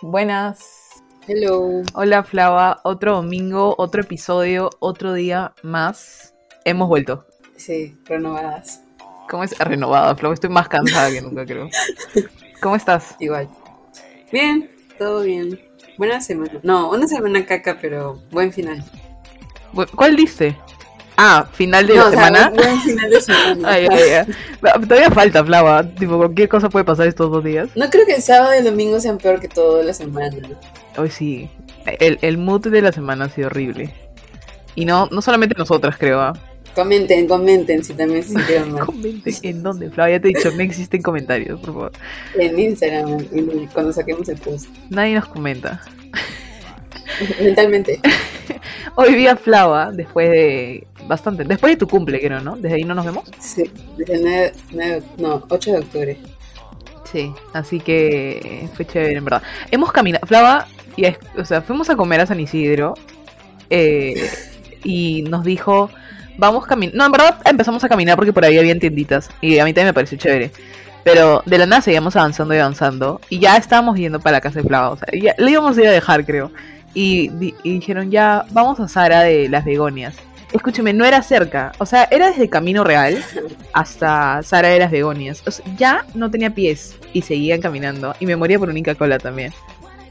Buenas. Hello. Hola Flava, otro domingo, otro episodio, otro día más. Hemos vuelto. Sí, renovadas. ¿Cómo es? Renovada, Flava, estoy más cansada que nunca creo. ¿Cómo estás? Igual. Bien, todo bien. Buena semana. No, una semana caca, pero buen final. ¿Cuál dice? Ah, final de no, la o sea, semana. buen, buen final de semana. Ay, ay, ay. Todavía falta, Flava. Tipo, cualquier cosa puede pasar estos dos días. No creo que el sábado y el domingo sean peor que toda la semana. Hoy sí. El, el mood de la semana ha sido horrible. Y no, no solamente nosotras, creo. ¿ah? Comenten, comenten si también se sintieron mal. Comenten en dónde, Flava. Ya te he dicho, no existen comentarios, por favor. En Instagram, cuando saquemos el post. Nadie nos comenta. Mentalmente. Hoy vi a Flava después de. Bastante. Después de tu cumple, creo, ¿no? Desde ahí no nos vemos. Sí, desde el 9, 9 no, 8 de octubre. Sí, así que fue chévere, en verdad. Hemos caminado. Flava, y o sea, fuimos a comer a San Isidro. eh, y nos dijo. Vamos caminando. No, en verdad empezamos a caminar porque por ahí había tienditas. Y a mí también me pareció chévere. Pero de la nada seguíamos avanzando y avanzando. Y ya estábamos yendo para la casa de Flava. O sea, ya le íbamos a ir a dejar, creo. Y, y dijeron, ya, vamos a Sara de las Begonias. Escúcheme, no era cerca. O sea, era desde Camino Real hasta Sara de las Begonias. O sea, ya no tenía pies y seguían caminando. Y me moría por un Inca Cola también.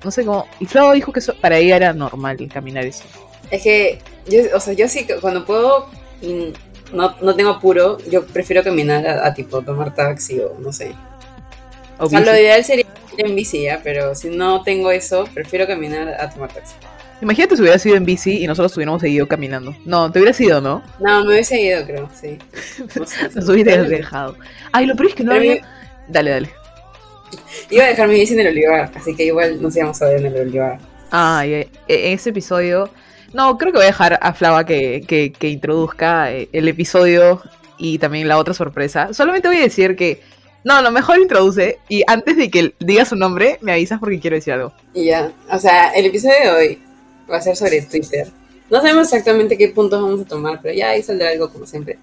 No sé cómo. Y Flavo dijo que eso para ella era normal caminar eso. Es que, yo, o sea, yo sí, que cuando puedo, y no, no tengo apuro, yo prefiero caminar a, a tipo tomar taxi o no sé. O O sea, lo ideal sería ir en bici, ¿ya? pero si no tengo eso, prefiero caminar a tomar taxi. Imagínate si hubiera sido en bici y nosotros hubiéramos seguido caminando. No, te hubiera sido, ¿no? No, me hubiese ido, creo, sí. No sé, Nos hubieras dejado. Ay, lo peor es que no había. mi- Dale, dale. Iba a dejar mi bici en el olivar, así que igual nos íbamos a ver en el olivar. Ay, eh, eh, ese episodio. No, creo que voy a dejar a Flava que, que, que introduzca eh, el episodio y también la otra sorpresa. Solamente voy a decir que. No, lo mejor introduce y antes de que diga su nombre, me avisas porque quiero decir algo. Y ya, o sea, el episodio de hoy va a ser sobre Twitter. No sabemos exactamente qué puntos vamos a tomar, pero ya ahí saldrá algo como siempre.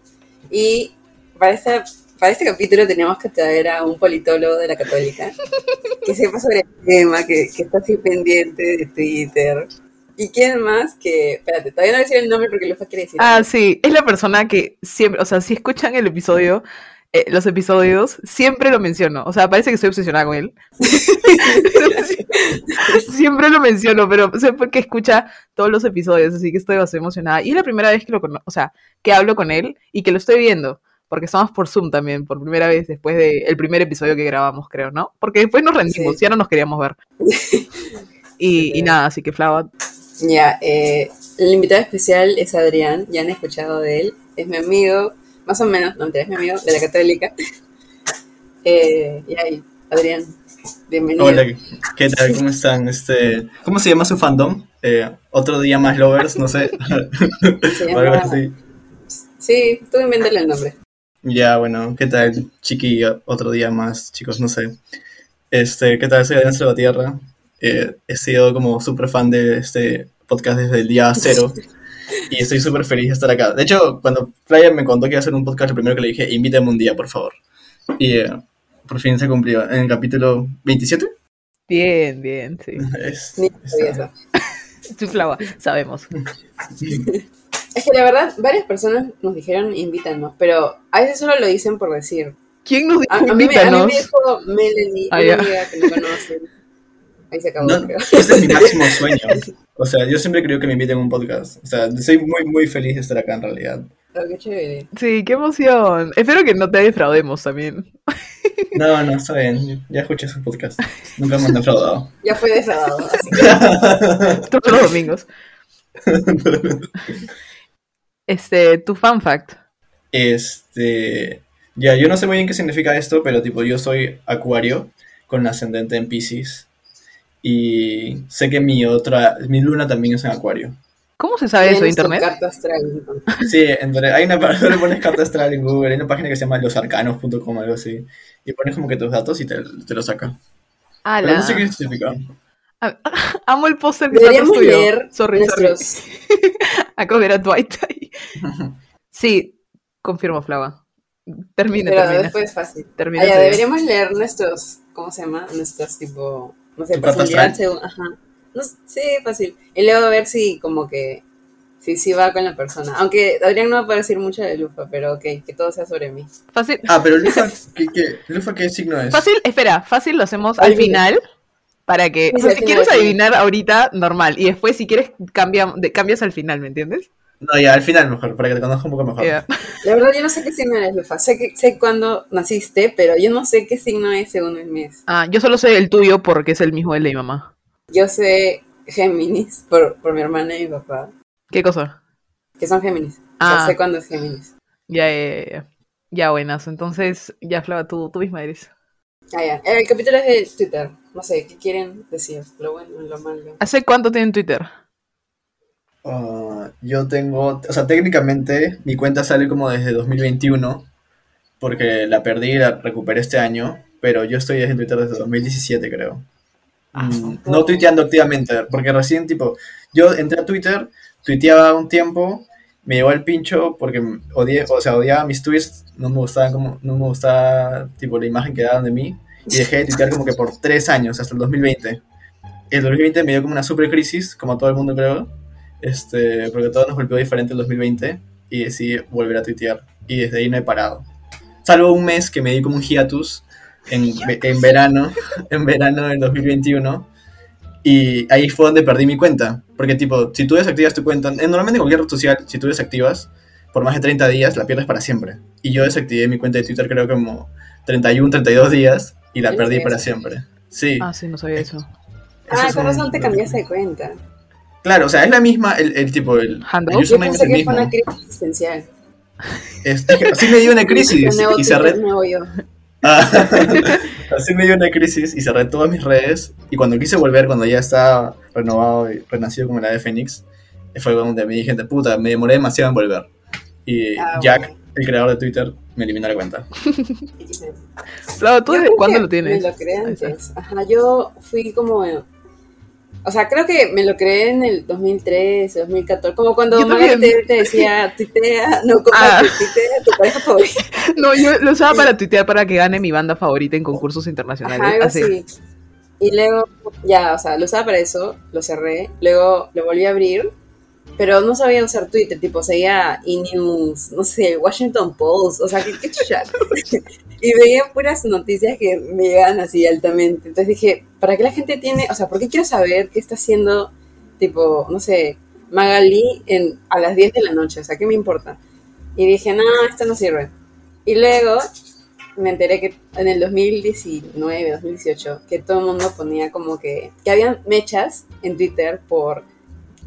Y para este, para este capítulo tenemos que traer a un politólogo de la católica que sepa sobre el tema, que, que está así pendiente de Twitter. ¿Y quién más? Que, espérate, todavía no voy a decir el nombre porque Lufa quiere decir. Ah, sí, es la persona que siempre, o sea, si escuchan el episodio, eh, los episodios, siempre lo menciono. O sea, parece que estoy obsesionada con él. siempre lo menciono, pero sé porque escucha todos los episodios, así que estoy bastante emocionada. Y es la primera vez que lo o sea, que hablo con él y que lo estoy viendo. Porque estamos por Zoom también, por primera vez después del primer episodio que grabamos, creo, ¿no? Porque después nos rendimos, Sí. ya no nos queríamos ver. Y, y nada, así que Flava, Ya, eh, el invitado especial es Adrián, ya han escuchado de él, es mi amigo, más o menos, no, es mi amigo de la católica. Eh, y ahí, Adrián, bienvenido. Hola, ¿qué tal? ¿Cómo están? Este, ¿Cómo se llama su fandom? Eh, Otro día más lovers, no sé. Se llama-. Sí, tú invéntale el nombre. Ya, bueno, ¿qué tal, chiqui? Otro día más, chicos, no sé. Este, ¿qué tal? Soy Adrián Salvatierra. Eh, he sido como súper fan de este podcast desde el día cero. Y estoy súper feliz de estar acá. De hecho, cuando Playa me contó que iba a hacer un podcast, lo primero que le dije, invítame un día, por favor. Y eh, por fin se cumplió. En el capítulo 27. bien, bien, sí. Es- está- Flava, sabemos. Es que la verdad, varias personas nos dijeron invítanos, pero a veces solo lo dicen por decir. ¿Quién nos A, dijo a mí, me, a mí me dijo Melanie, Ah, una amiga que no conocen. Ahí se acabó, No, creo. ese es mi máximo sueño. O sea, yo siempre creo que me inviten a un podcast. O sea, soy muy, muy feliz de estar acá en realidad. Oh, qué chévere. Sí, qué emoción. Espero que no te defraudemos también. No, no, está bien. Ya escuché sus podcasts. Nunca me han defraudado. Ya fue defraudado, así que Todos los domingos. Este, tu fan fact. Este. Ya, yo no sé muy bien qué significa esto, pero tipo, yo soy Acuario con ascendente en Pisces. Y sé que mi otra. Mi luna también es en Acuario. ¿Cómo se sabe eso de internet? carta astral. Sí, entre- hay una página, le pones carta astral en Google, hay una página que se llama losarcanos.com, algo así. Y pones como que tus datos y te, te lo saca. Pero no sé qué significa. Ah, Amo el póster que está tuyo. leer Sorry, sorry. nuestros. Acabo de ver a Dwight ahí. Sí, confirmo, Flava. Termina, Pero termina. después es fácil. termina Ah, deberíamos leer nuestros. ¿Cómo se llama? Nuestros tipo. No sé, según, ajá. No, sé, sí, fácil. Y luego ver si como que, si sí va con la persona. Aunque Adrián no va a poder decir mucho de Lufa, pero ok, que todo sea sobre mí. Fácil. Ah, pero Lufa, ¿qué, qué, Lufa, ¿qué signo es? Fácil, espera, fácil lo hacemos al final. Para que, o Sí, sea, al si quieres adivinar ahorita, normal. Y después, si quieres, cambia, de- cambias al final, ¿me entiendes? No, ya, al final mejor, para que te conozca un poco mejor. Ya. La verdad, yo no sé qué signo eres, Lufa. Sé, que, sé cuándo naciste, pero yo no sé qué signo es según el mes. Ah, yo solo sé el tuyo porque es el mismo de mi mamá. Yo sé Géminis por, por mi hermana y mi papá, ¿Qué cosa? que son Géminis. O Ah. sea, sé cuándo es Géminis. Ya, ya, ya, ya. Ya, buenas. Entonces, ya, Flava, tú, tú misma eres. Ah, ya. El capítulo es de Twitter. No sé, ¿qué quieren decir? Lo bueno, lo malo. ¿Hace cuánto tienen Twitter? Ah, yo tengo, o sea, técnicamente mi cuenta sale como desde 2021, porque la perdí y la recuperé este año, pero yo estoy en Twitter desde 2017, creo. Ah, Mm, no tuiteando activamente, porque recién, tipo, yo entré a Twitter, tuiteaba un tiempo, me llegó el pincho porque odié, o sea, odiaba mis tweets, no me gustaban como, no me gustaba, tipo, la imagen que daban de mí, y dejé de tuitear como que por tres años, hasta el 2020. El 2020 me dio como una super crisis, como todo el mundo creo, este, porque todo nos golpeó diferente el 2020, y decidí volver a tuitear, y desde ahí no he parado. Salvo un mes que me di como un hiatus en, en verano, en verano del 2021, y ahí fue donde perdí mi cuenta. Porque, tipo, si tú desactivas tu cuenta, eh, normalmente en cualquier red social, si tú desactivas por más de 30 días, la pierdes para siempre. Y yo desactivé mi cuenta de Twitter, creo como 31, 32 días, y la ¿En perdí para siempre. Sí. Ah, sí, no sabía eso. eso Ah, es con razón te cambiaste de cuenta. Claro, o sea, es la misma, el, el tipo, el, Handle. el Yo username es el que fue mismo. una crisis existencial. Así me dio una crisis y. Ah, así me dio una crisis y cerré todas mis redes. Y cuando quise volver, cuando ya estaba renovado y renacido como la de Fénix, fue donde me dije, de puta, me demoré demasiado en volver. Y Ah, Jack, bueno. el creador de Twitter, me eliminó la cuenta. Flava, ¿tú desde cuándo lo tienes? Me lo creé antes. Ajá, yo fui como. O sea, creo que me lo creé en el 2013, 2014. Como cuando Yo Maga también. te, te decía, tuitea, no Ah. comparte, tuitea tu pareja favorita. No, yo lo usaba para tuitear para que gane mi banda favorita en concursos internacionales. Ajá, algo Así. así. Y luego, ya, o sea, lo usaba para eso, lo cerré. Luego lo volví a abrir, pero no sabía usar Twitter, tipo, seguía E-News, no sé, Washington Post, o sea, qué, qué y veía puras noticias que me llegaban así altamente. Entonces dije, ¿para qué la gente tiene, o sea, por qué quiero saber qué está haciendo, tipo, no sé, Magali a las 10 de la noche? O sea, ¿qué me importa? Y dije, no, esto no sirve. Y luego me enteré que en el 2019, 2018, que todo el mundo ponía como que, que habían mechas en Twitter por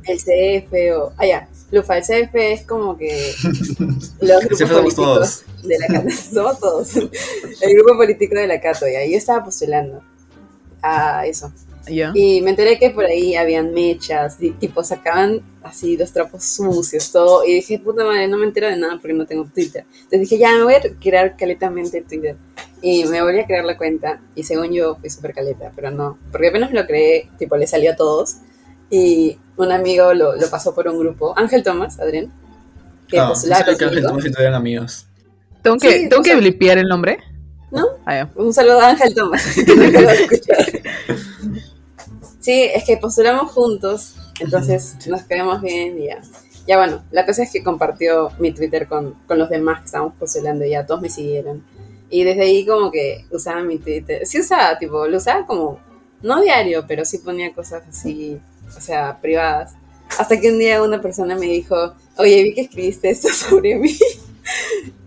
el CF o... Ah, ya, Lufa, el CF es como que los grupos CF somos políticos todos. de la Cato, somos todos, el grupo político de la Cato, y ahí yo estaba postulando a eso. Ya. Y me enteré que por ahí habían mechas, y, tipo sacaban así los trapos sucios, todo. Y dije, puta madre, no me entero de nada porque no tengo Twitter. Entonces dije, ya me voy a crear caletamente Twitter. Y me volví a crear la cuenta. Y según yo fui súper caleta, pero no. Porque apenas me lo creé, tipo le salió a todos. Y un amigo lo, lo pasó por un grupo, Ángel Tomás, Adrián, que Ah, que conmigo. Ángel Tomás y tú eran amigos. ¿Tengo que, Sí, ¿tengo que blipear el nombre? ¿No? Ah. Un saludo a Ángel Tomás. Sí, es que postulamos juntos, entonces sí. nos caemos bien y ya. Ya bueno, la cosa es que compartió mi Twitter con, con los demás que estábamos postulando y ya todos me siguieron. Y desde ahí como que usaba mi Twitter. Sí usaba, tipo, lo usaba como, no diario, pero sí ponía cosas así, o sea, privadas. Hasta que un día una persona me dijo, oye, vi que escribiste esto sobre mí.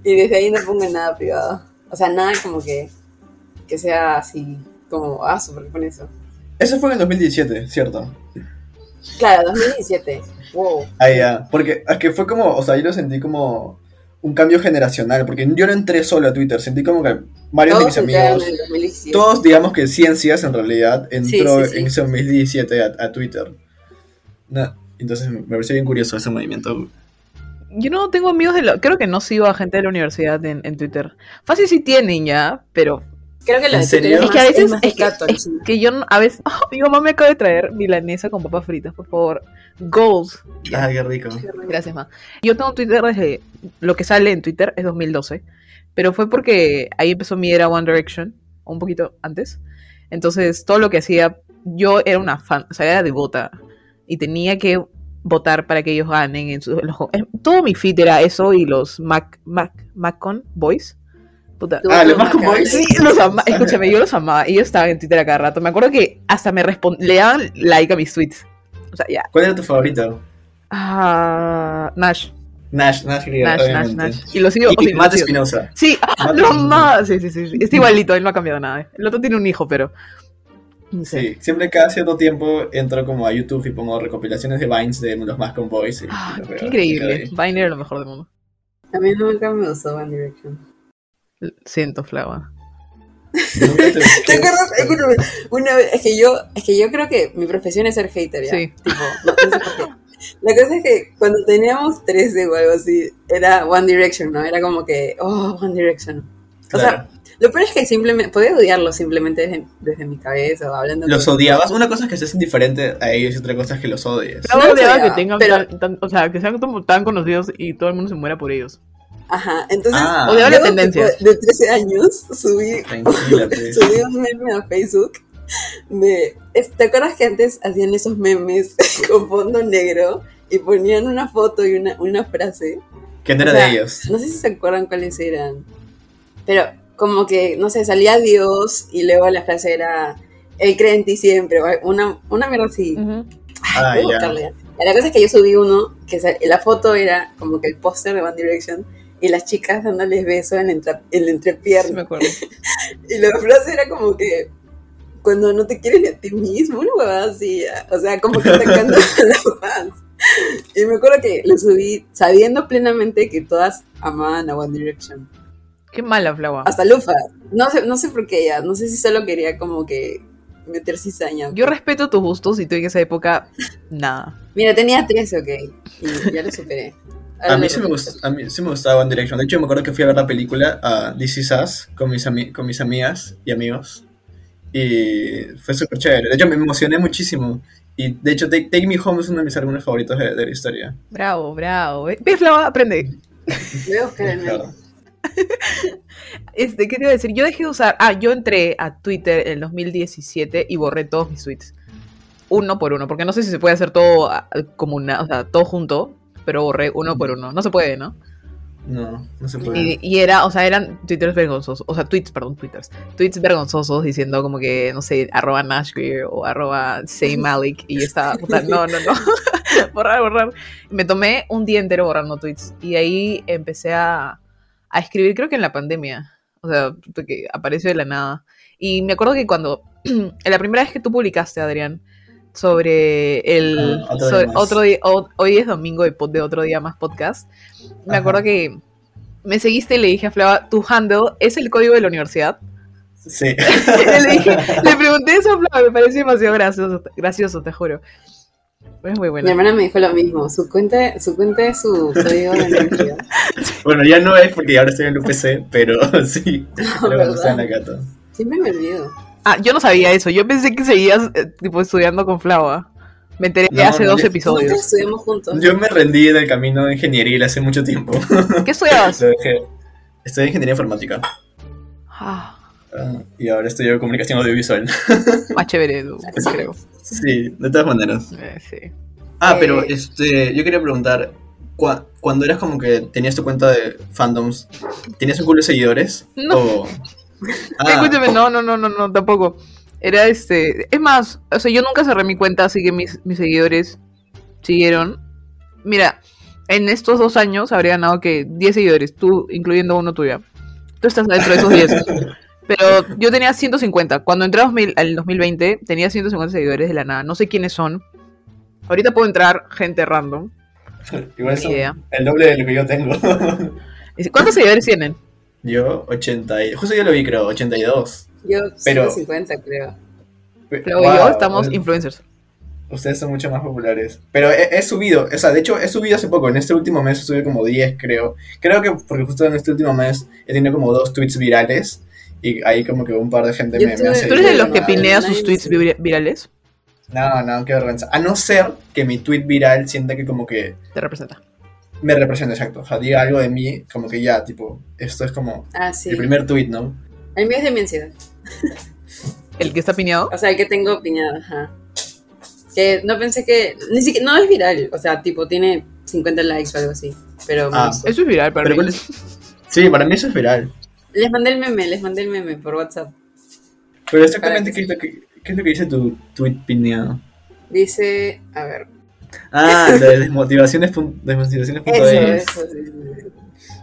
y desde ahí no pongo nada privado. O sea, nada como que, que sea así, como, ah, super con eso. Eso fue en el 2017, ¿cierto? Claro, 2017. Wow. Ah, ya. Porque es que fue como, o sea, yo lo sentí como un cambio generacional, porque yo no entré solo a Twitter, sentí como que varios Todos de mis amigos, en el 2017. todos digamos que ciencias en realidad entró Sí, sí, sí. en ese 2017 a, a Twitter. No, entonces me pareció bien curioso ese movimiento. Yo no tengo amigos de la... Creo que no sigo a gente de la universidad en, en Twitter. Fácil sí tienen ya, pero... Creo que lo ¿En de serio? es Es que a veces... es más Es que, es que yo a veces... Oh, mi mamá me acaba de traer milanesa con papas fritas, por favor. Goals. Ah, qué rico. Gracias, ma. Yo tengo Twitter desde... Lo que sale en Twitter es 2012. Pero fue porque ahí empezó mi era One Direction. Un poquito antes. Entonces, todo lo que hacía yo era una fan, o sea, era devota. Y tenía que votar para que ellos ganen. En su, los- todo mi feed era eso y los Mac, Mac, Macon Boys. Puta. Ah, los Maca. Boys. Sí, los ama- escúchame, yo los amaba. Ellos estaban en Twitter a cada rato. Me acuerdo que hasta me le daban like a mis tweets. O sea, ya. ¿Cuál era tu favorito? Ah, Nash, Nash, Nash, Grier, Nash, Nash, obviamente. Nash. Y lo sigo. Y sea, Matt. Espinosa. Sí, ah, lo amaba. Sí, sí, sí, sí. Está igualito, él no ha cambiado nada. El otro tiene un hijo, pero. no sé. Sí, siempre cada cierto tiempo entro como a YouTube y pongo recopilaciones de Vines de los Macon Boys. y- Ah, y qué increíble. Vine era lo mejor del mundo. A mí nunca me gustó One Direction. Siento, Flava. Nunca te- ¿Te acuerdas? Una vez, es que yo, es que yo creo que mi profesión es ser hater, ¿ya? Sí. Tipo, no, no sé por qué. La cosa es que cuando teníamos 13 o algo así, era One Direction, ¿no? Era como que, oh, One Direction. O Claro. sea, lo peor es que simplemente, podía odiarlo simplemente desde, desde mi cabeza o hablando ¿Los con- odiabas? Una cosa es que seas indiferente a ellos y otra cosa es que los odies. Pero No no odiaba que tengan pero- tan- tan- o sea, que sean como tan conocidos y todo el mundo se muera por ellos. Ajá, entonces, Ah. Odiaba la yo, tendencia. tipo, de 13 años, subí, subí un meme a Facebook de... ¿Te acuerdas que antes hacían esos memes con fondo negro y ponían una foto y una, una frase? No era O sea, de ellos. No sé si se acuerdan cuáles eran. Pero como que, no sé, salía Dios y luego la frase era, Él cree en ti siempre, una, una mierda así. Ujú. Ah, Voy a ya. La cosa es que yo subí uno, que la foto era como que el póster de One Direction y las chicas dándoles beso en, en la Sí, me entrepierna. acuerdo. Y la frase era como que cuando no te quieres ni a ti mismo, una huevada así, o sea, como que atacando a los fans. Y me acuerdo que lo subí sabiendo plenamente que todas amaban a One Direction. Qué mala, Flava. Hasta Lufa. No sé, no sé por qué ella, no sé si solo quería como que meter cizaña. Yo respeto tus gustos y tú en esa época, nada. Mira, tenía 13, ok. Y ya lo superé. A mí, sí me respeto. gust- a mí sí me gustaba One Direction. De hecho, me acuerdo que fui a ver la película a This Is Us con mis, con mis amigas y amigos. Y fue súper chévere. De hecho, me emocioné muchísimo. Y de hecho, Take, Take Me Home es uno de mis álbumes favoritos de, de la historia. Bravo, bravo. ¿Ves, Flava? Aprende. Meme. Claro. Este, ¿qué te iba a decir? Yo dejé de usar. Ah, yo entré a Twitter en el 2017 y borré todos mis tweets. Uno por uno, porque no sé si se puede hacer todo ah, como una, o sea, todo junto, pero borré uno por uno. No se puede, ¿no? No, no se puede. Y, y era, o sea, eran twitters vergonzosos, o sea, tweets, perdón, twitters, tweets vergonzosos diciendo como que, no sé, arroba Nashville o arroba Say Malik, y yo estaba, puta, no, no, no, borrar, borrar. Me tomé un día entero borrando tweets, y ahí empecé a, a escribir, creo que en la pandemia, o sea, que apareció de la nada. Y me acuerdo que cuando, la primera vez que tú publicaste, Adrián, sobre el, Ah, otro día sobre más. otro día, o- hoy es domingo de, de otro día más podcast, me Ajá. acuerdo que me seguiste y le dije a Flava, tu handle es el código de la universidad. Sí. le, dije, le pregunté eso a Flava, me pareció demasiado gracioso, gracioso, te juro. Es muy Mi bueno. hermana me dijo lo mismo. Su cuenta, su cuenta es su código de identidad. bueno, ya no es porque ahora estoy en el UPC, pero sí. La gato. Siempre me olvido. Ah, yo no sabía eso, yo pensé que seguías eh, tipo estudiando con Flava. Me enteré No, hace no, dos yo- episodios. Estudiamos juntos. Yo me rendí en el camino de ingeniería hace mucho tiempo. ¿Qué estudiabas? Estudié ingeniería informática. Ah, Ah, y ahora estudio comunicación audiovisual. más chévere, tú, creo. sí, de todas maneras. Eh, sí. Ah, pero Eh. este, yo quería preguntar, cua- cuando eras como que tenías tu cuenta de fandoms, ¿tenías un culo de seguidores? No. O... Ah, Escúchame, no, no, no, no, no, tampoco. Era este. Es más, o sea, yo nunca cerré mi cuenta, así que mis, mis seguidores siguieron. Mira, en estos dos años habría ganado que 10 seguidores, tú incluyendo uno tuyo. Tú estás dentro de esos 10. Pero yo tenía 150. Cuando entré a 2000 al 2020, tenía 150 seguidores de la nada. No sé quiénes son. Ahorita puedo entrar gente random. igual son idea. el doble de lo que yo tengo. ¿Cuántos seguidores tienen? Yo, 80 y... Justo yo lo vi, creo, 82. Yo Pero- 150 creo. Pero Wow, yo estamos pues, influencers. Ustedes son mucho más populares. Pero he, he subido, o sea, de hecho he subido hace poco, en este último mes subí como 10, creo. Creo que porque justo en este último mes he tenido como dos tweets virales y ahí como que un par de gente Yo me, me hace... ¿Tú eres de los que pinea sus tweets vir- virales? No, no, qué vergüenza. A no ser que mi tweet viral sienta que como que Te representa. Me representa, exacto. O sea, diga algo de mí, como que ya, tipo, esto es como Ah, sí. el primer tweet, ¿no? El mío es de mi ansiedad. El que está piñado. O sea, el que tengo opinión, ajá. Que no pensé que. Ni siquiera. No es viral. O sea, tipo, tiene 50 likes o algo así. Pero. Ah. Eso es viral para Pero mí. Sí, para mí eso es viral. Les mandé el meme, les mandé el meme por WhatsApp. Pero exactamente, ¿qué es lo que, qué es lo que dice tu tweet pineado? Dice. A ver. Ah, lo de desmotivaciones. desmotivaciones Eso, es. eso. sí, sí, sí.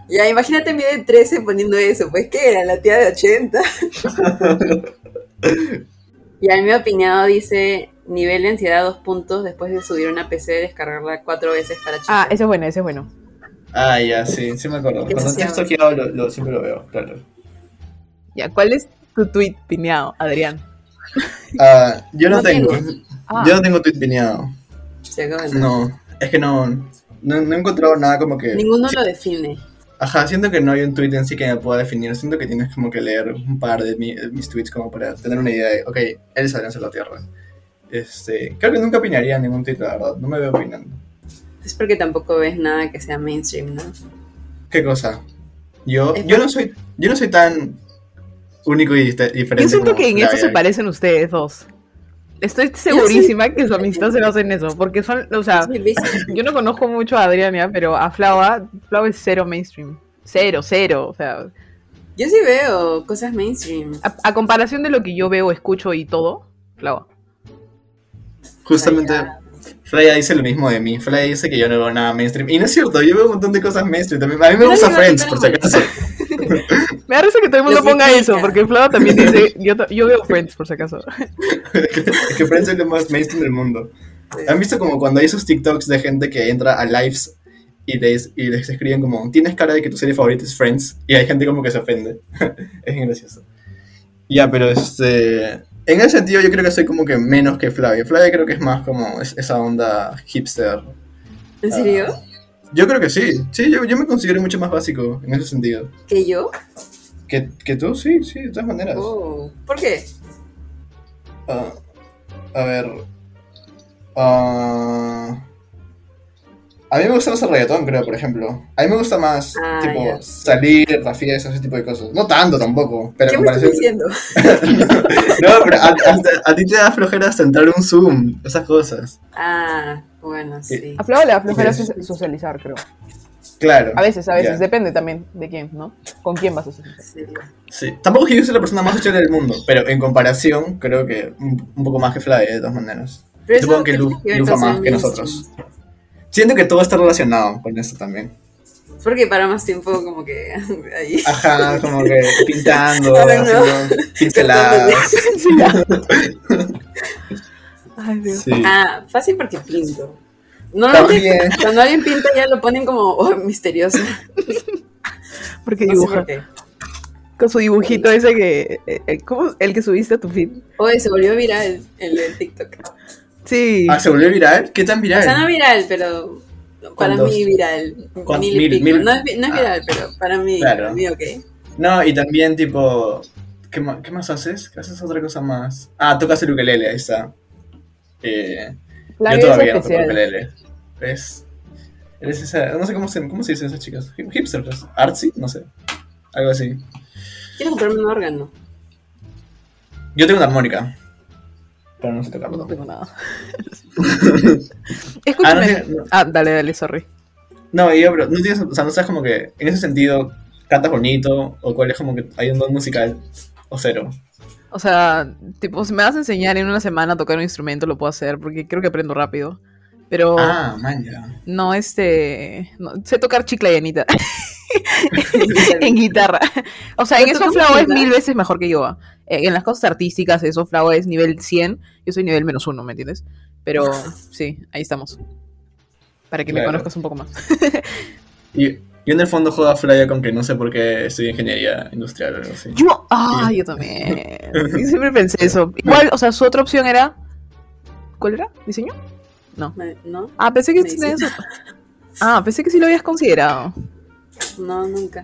Ya, imagínate mi de 13 poniendo eso. Pues, ¿qué era? La tía de 80. y al mío opinado dice. Nivel de ansiedad dos puntos después de subir una PC, descargarla cuatro veces para checar. Ah, ese es bueno, ese es bueno. Ah, ya, sí, sí me acuerdo. ¿Qué Cuando estoy llama? toqueado, lo, lo- siempre lo veo, claro. Ya, ¿cuál es tu tweet piñado, Adrián? Ah, yo no, No tengo. tengo. Ah. Yo no tengo tweet pineado. Se acaba de- No, es que no, no, no he encontrado nada como que... Ninguno Sí, lo define. Ajá, siento que no hay un tweet en sí que me pueda definir. Siento que tienes como que leer un par de, mi- de mis tweets como para tener una idea de, ok, él es Adrián la Tierra. Este, creo que nunca opinaría en ningún tweet, la verdad. No me veo opinando. Es porque tampoco ves nada que sea mainstream, ¿no? ¿Qué cosa? Yo, Es yo no soy, yo no soy tan único y diferente. Yo siento como que en eso se parecen ustedes dos. Estoy segurísima que su amistad se basa en eso, porque son, o sea, yo no conozco mucho a Adrián, ya, pero a Flava, Flava es cero mainstream. Cero, cero. O sea, Yo sí veo cosas mainstream. a, a comparación de lo que yo veo, escucho y todo, Flava. Justamente, Freya dice lo mismo de mí. Freya dice que yo no veo nada mainstream. Y no es cierto, yo veo un montón de cosas mainstream también. A mí me gusta Friends, por si acaso. Me da risa que todo el mundo ponga eso, porque Flava también dice, yo, yo veo Friends, por si acaso. es que Friends es lo más mainstream del mundo. ¿Han visto como cuando hay esos TikToks de gente que entra a lives y les, y les escriben como, tienes cara de que tu serie favorita es Friends? Y hay gente como que se ofende. es gracioso. Ya, pero este... En ese sentido yo creo que soy como que menos que Flavia. Flavia creo que es más como es- esa onda hipster. ¿En serio? Yo creo que sí. Sí, yo, yo me considero mucho más básico en ese sentido. ¿Que yo? Que, que tú, sí, sí, de todas maneras. Oh. ¿Por qué? Ah, a ver. ah, a mí me gusta más el reggaetón, creo, por ejemplo. A mí me gusta más, Ah, tipo, salir, la fiesta, ese tipo de cosas. No tanto tampoco, pero ¿Qué me estás diciendo? No, pero a, a- a ti te da flojera hasta entrar un Zoom, esas cosas. Ah, bueno, sí. A Flava le socializar, creo. Claro. A veces, a veces, depende también de quién, ¿no? ¿Con quién vas a socializar? Sí. Sí. Tampoco es que yo soy la persona más social del mundo, pero en comparación, creo que un, un poco más que Flavia, de todas maneras. Pero Supongo eso, que ¿qué Lu- tiene que Lufa más que nosotros. Siento que todo está relacionado con esto también. Porque para más tiempo como que ahí. Ajá, como que pintando, no. haciendo pinceladas. Ay, Dios. Sí. Ah, fácil porque pinto. Normalmente También. cuando alguien pinta ya lo ponen como oh, misterioso. Porque No dibuja. por. Con su dibujito ese que. eh, eh, ¿Cómo? El que subiste a tu feed. Oye, se volvió viral el de TikTok. Sí. Ah, ¿se volvió viral? ¿Qué tan O viral? sea, no viral, pero para mí viral. No, es, vi- no es Ah. viral, pero para mí, Claro. para mí ok. No, y también tipo... ¿qué, ma- qué más haces? ¿Qué haces otra cosa más? Ah, tocas el ukelele, ahí está. Eh, La yo vida es todavía no ukelele. ¿Ves? Eres esa... No sé cómo se, cómo se dicen esas chicas. Hip- Hipsters. Artsy, no sé. Algo así. Quiero comprarme un órgano. Yo tengo una armónica. Pero no sé tocarlo. No tengo nada. Escúchame. Ah, no. Ah, dale, dale, sorry. No, yo, pero no tienes, o sea, no sabes como que en ese sentido cantas bonito o cuál es como que hay un don musical o cero. O sea, tipo, si me vas a enseñar en una semana a tocar un instrumento, lo puedo hacer, porque creo que aprendo rápido. Pero Ah, man, ya. no, este. no, sé tocar chicla y Anita en guitarra. O sea, en ¿Pero eso Flau es mil veces mejor que yo. ah. Eh, En las cosas artísticas, eso Flau es nivel 100, yo soy nivel menos uno, ¿me entiendes? Pero sí, ahí estamos. Para que me conozcas un poco más. Y yo en el fondo juego a Flaya con que no sé por qué estudio ingeniería industrial o algo así. Yo, ah, yo también. Yo siempre pensé eso. Igual, o sea, su otra opción era. ¿Cuál era? ¿Diseño? Me- ¿No? Ah, pensé que otro. Ah, pensé que sí lo habías considerado. No, nunca.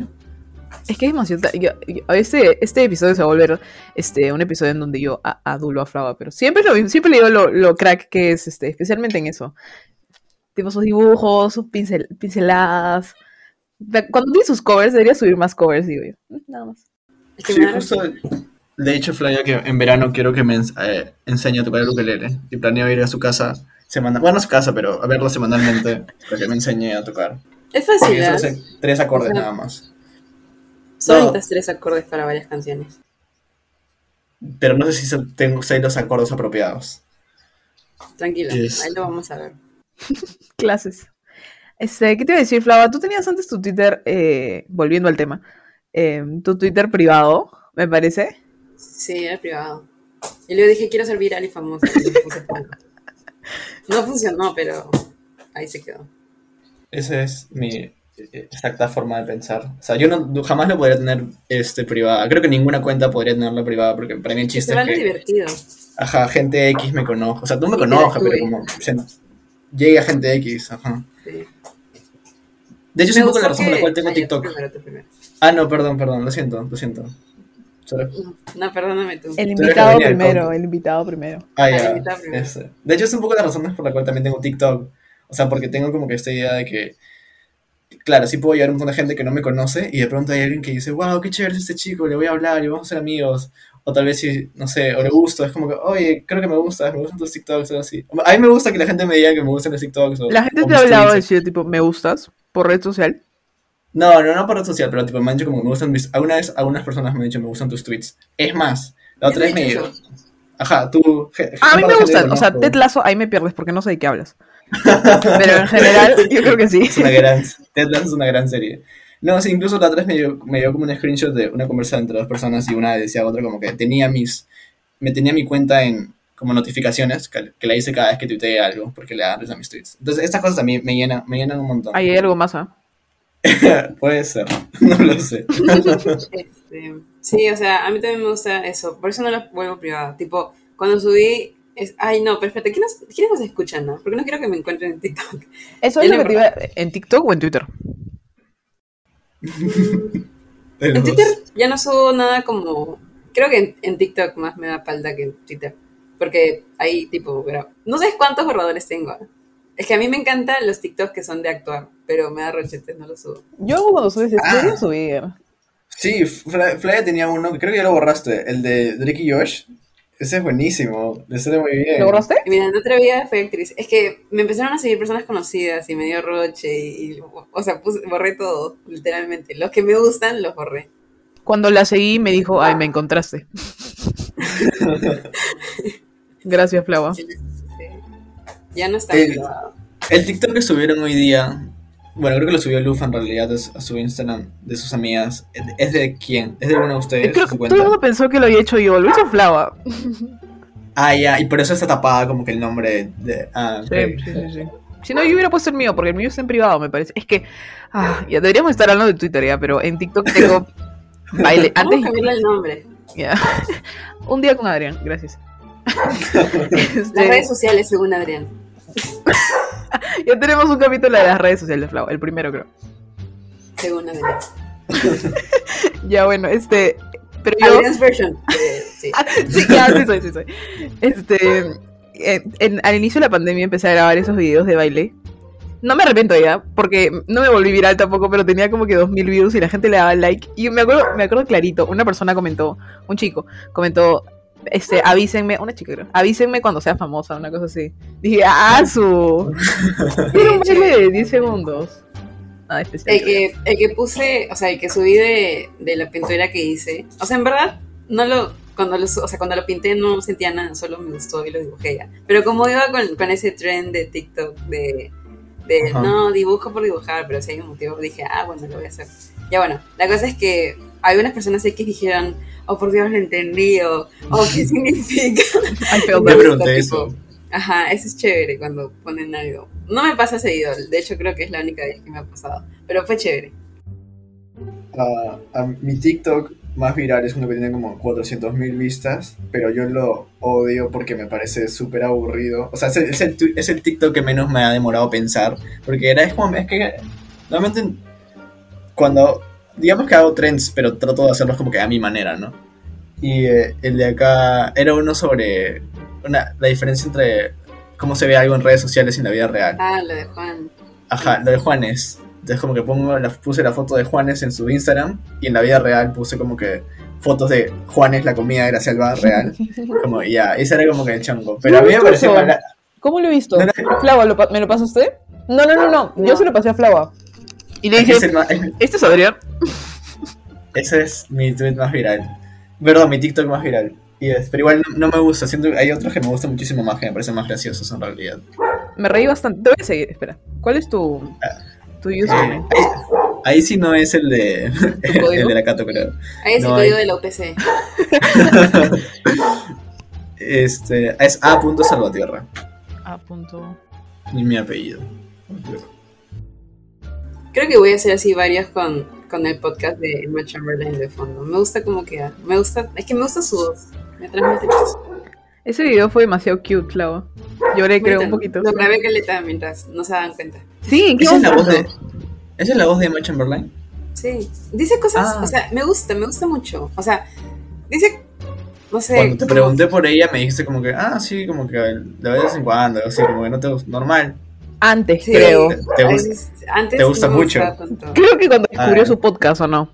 Es que es demasiado. yo- yo- este, este episodio se va a volver este, un episodio en donde yo a- adulo a Flava, pero siempre, lo, siempre le digo lo, lo crack que es, este, especialmente en eso. Tipo sus dibujos, sus pincel, pinceladas. Cuando tiene sus covers, debería subir más covers, digo yo. Nada más. Sí, justo De hecho, Flavia, que en verano quiero que me ens- eh, enseñe a tocar el ukelele. Y planeo ir a su casa semana, bueno, no a su casa, pero a verlo semanalmente para que me enseñe a tocar. Es fácil, yo solo ¿eh? tres acordes nada más. Solo No. necesitas tres acordes para varias canciones. Pero no sé si tengo, sé los acordes apropiados. Tranquilo, Yes. ahí lo vamos a ver. Clases. Este, ¿qué te iba a decir, Flava? Tú tenías antes tu Twitter, eh, volviendo al tema, eh, tu Twitter privado, me parece. Sí, era privado. Y luego dije, quiero ser viral y Juan. No funcionó, pero ahí se quedó. Esa es mi exacta forma de pensar. O sea, yo no, jamás lo podría tener este, privada. Creo que ninguna cuenta podría tenerla privada porque para mí el chiste es vale que divertido. ajá, gente X me conozca. O sea, no me Y conozca, pero como se, llegue a gente X. Ajá. Sí. De hecho, es un poco la razón por la cual tengo Ah, tú TikTok. primero, tú primero. Ah, no, perdón, perdón, lo siento, lo siento. Sorry. No, perdóname tú. El invitado primero, el invitado primero. Ah, ya. invitado primero. este. De hecho, es un poco las razones por la cual también tengo TikTok. O sea, porque tengo como que esta idea de que, claro, sí puedo llegar a un montón de gente que no me conoce y de pronto hay alguien que dice, wow, qué chévere es este chico, le voy a hablar y vamos a ser amigos. O tal vez si, no sé, o le gusto, es como que, oye, creo que me gusta, me gustan tus TikToks o algo así. A mí me gusta que la gente me diga que me gustan los TikToks. O, La gente o te ha hablado de decir, tipo, me gustas por red social. No, no, no por red social, pero tipo, me han dicho como que me gustan mis... Alguna vez algunas personas me han dicho me gustan tus tweets. Es más, la otra vez ¿Quién me Ajá, tú... a mí me gustan, o sea. Ted Lasso ahí me pierdes porque no sé de qué hablas. Pero en general, yo creo que sí. Es una gran... Ted Lasso es una gran serie. No, sí, incluso la otra vez me dio, me dio como un screenshot de una conversación entre dos personas y una decía a otra como que tenía mis... Me tenía mi cuenta en como notificaciones, que, que la hice cada vez que tuiteé algo, porque le dan risa a mis tweets. Entonces, estas cosas a mí me llenan, me llenan un montón. Ahí hay algo más, ¿ah? Puede ser, no lo sé. Este, sí, o sea, a mí también me gusta eso. Por eso no lo vuelvo privado. Tipo, cuando subí. Es, ay, no, pero espérate, ¿quiénes, ¿quiénes nos escuchan, no? Porque no quiero que me encuentren en TikTok. Eso es lo que en te iba... ¿En TikTok o en Twitter? De En Twitter ya no subo nada como. Creo que en, en TikTok más me da palda que en Twitter. Porque ahí, tipo, pero. No sé cuántos borradores tengo. Es que a mí me encantan los TikToks que son de actuar, pero me da rochetes, no los subo. Yo cuando subes Ah. historia, subir. Sí, Fla- Flavia tenía uno, creo que ya lo borraste, el de Drake y Josh. Ese es buenísimo, le sale muy bien. ¿Lo borraste? Y mira, en otra vida fue actriz. Es que me empezaron a seguir personas conocidas y me dio roche y, y- o sea, puse- borré todo, literalmente. Los que me gustan los borré. Cuando la seguí me dijo, ay, me encontraste. Gracias, Flava. Sí. Ya no está El- grabado. El TikTok que subieron hoy día, bueno, creo que lo subió Luf en realidad a su- a Instagram de sus amigas. ¿Es de quién? ¿Es de alguna de ustedes? Creo que todo el mundo pensó que lo había hecho yo. Lo hizo Flava. Ah, ya, y por eso está tapada como que el nombre de. Ah. Sí, sí, sí, sí. Si no, yo hubiera puesto el mío, porque el mío está en privado, me parece. Es que, ah, ya deberíamos estar hablando de Twitter ya, pero en TikTok tengo baile. Vamos Antes, a cambiarle el nombre. ya. Un día con Adrián, gracias. Las Este, redes sociales, según Adrián. ya tenemos un capítulo de las redes sociales Flava, el primero creo. Según Adrián. Ya bueno, este, pero yo, Adrian's version. eh, sí. sí, ya, sí soy, sí soy. Este, en- en- al inicio de la pandemia empecé a grabar esos videos de baile. No me arrepiento ya, porque no me volví viral tampoco, pero tenía como que 2000 views y la gente le daba like. Y me acuerdo, me acuerdo clarito, una persona comentó, un chico, comentó, este, avísenme, una chica creo, avísenme cuando sea famosa, una cosa así. Dije, ah, su. Era un baile de 10 segundos. Nada especial. El que, el que puse, o sea, el que subí de, de la pintura que hice. O sea, en verdad, no lo. Cuando lo, o sea, cuando lo pinté no sentía nada, solo me gustó y lo dibujé ya. Pero como iba con, con ese trend de TikTok de, de no, dibujo por dibujar, pero si hay un motivo, dije, ah, bueno, lo voy a hacer. Ya bueno, la cosa es que algunas personas X dijeron, oh por Dios, lo entendí, o oh, ¿qué significa? That. pregunté tipo, eso. Ajá, eso es chévere cuando ponen algo. No me pasa seguido, de hecho creo que es la única vez que me ha pasado, pero fue chévere. Ah, a mi TikTok más viral es uno que tiene como 400.000 vistas, pero yo lo odio porque me parece súper aburrido. O sea, es el, es, el, tu- es el TikTok que menos me ha demorado pensar, porque era, es como, es que normalmente cuando, digamos que hago trends, pero trato de hacerlos como que a mi manera, ¿no? Y eh, el de acá era uno sobre una, la diferencia entre cómo se ve algo en redes sociales y en la vida real. Ah, lo de Juan. Ajá, lo de Juanes. Entonces como que pongo la, puse la foto de Juanes en su Instagram y en la vida real puse como que fotos de Juan es la comida de la selva real. Como ya, ese era como que el chongo. Pero a mí me ¿Qué pareció pasó? mala. ¿Cómo lo he visto? No, no. Flava, ¿lo ¿me lo pasaste? No, no, no, no. Yo No. se lo pasé a Flava. Y le dije, este es Adrián. ese es mi tweet más viral. Perdón, mi TikTok más viral. Pero igual no, no me gusta. Siento que hay otros que me gustan muchísimo más, que me parecen más graciosos en realidad. Me reí bastante. Te voy a seguir, espera. ¿Cuál es tu, tu Eh, username? ahí, ahí sí no es el de, el de la Cato, creo. Ahí es No el hay. código de la UPC. Este, es a.salvatierra. A punto. Y mi apellido. Creo que voy a hacer así varios con, con el podcast de Emma Chamberlain de fondo. Me gusta cómo queda. Me gusta, es que me gusta su voz. Me transmite mucho. Ese video fue demasiado cute, Flava. Lloré, creo, un poquito. Lo grabé caleta mientras no se dan cuenta. Sí, ¿en qué ¿Esa es la voz de, ¿Esa es la voz de Emma Chamberlain? Sí. Dice cosas, Ah. o sea, me gusta, me gusta mucho. O sea, dice, no sé. Cuando te pregunté por ella me dijiste como que, ah, sí, como que de vez en cuando, así como que no te gusta, normal. Antes, Sí. creo. ¿Te gusta? antes te gusta no me mucho? Creo que cuando descubrió Ah. su podcast, ¿o no?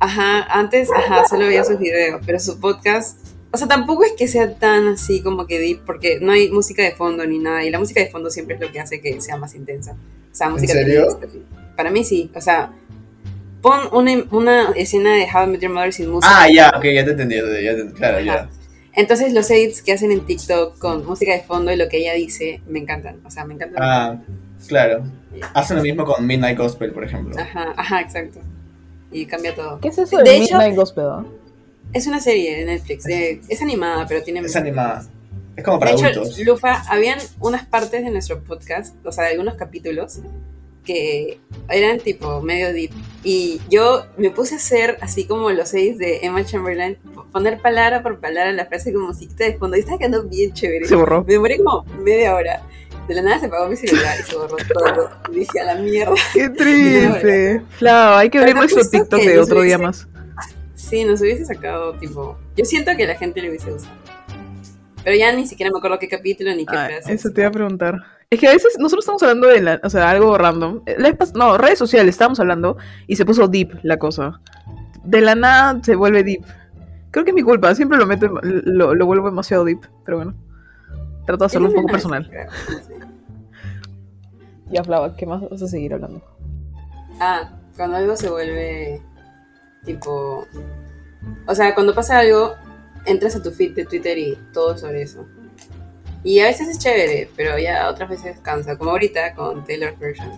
Ajá, antes, ajá, solo veía sus videos, pero su podcast, o sea, tampoco es que sea tan así como que deep, porque no hay música de fondo ni nada, y la música de fondo siempre es lo que hace que sea más intensa. O sea, música serio? triste. Para mí sí, o sea, pon una, una escena de How I Met Your Mother sin música. Ah, ya, ok, ya te entendí, ya te- claro, ya. Entonces los edits que hacen en TikTok con música de fondo y lo que ella dice, me encantan, o sea, me encantan. Ah, claro. Hacen lo mismo con Midnight Gospel, por ejemplo. Ajá, ajá, exacto. Y cambia todo. ¿Qué es eso De de, hecho- Midnight Gospel? Es una serie de Netflix, de- es animada, pero tiene... Es animada. Es como para de hecho, adultos. Lufa, habían unas partes de nuestro podcast, o sea, de algunos capítulos, que eran tipo medio deep. Y yo me puse a hacer así como los seis de Emma Chamberlain, poner palabra por palabra la frase con musiquita de fondo. Y estaba quedando bien chévere. Se borró. Me demoré como media hora. De la nada se apagó mi celular y se borró todo. Y dije, a la mierda. Qué triste. Flava, hay que ver nuestro TikTok de otro día hubiese- más. Sí, nos hubiese sacado, tipo... Yo siento que la gente le hubiese gustado. Pero ya ni siquiera me acuerdo qué capítulo ni qué Ah, pedazo. eso te iba a preguntar. Es que a veces nosotros estamos hablando de la, o sea, algo random. Eh, la no, redes sociales estábamos hablando y se puso deep la cosa. De la nada se vuelve deep. Creo que es mi culpa, siempre lo meto, lo, lo vuelvo demasiado deep, pero bueno. Trato de hacerlo un poco personal. Ya, Flava, ¿qué más vas a seguir hablando? Ah, cuando algo se vuelve tipo... O sea, cuando pasa algo, entras a tu feed de Twitter y todo sobre eso. Y a veces es chévere, pero ya otras veces cansa. Como ahorita con Taylor's version.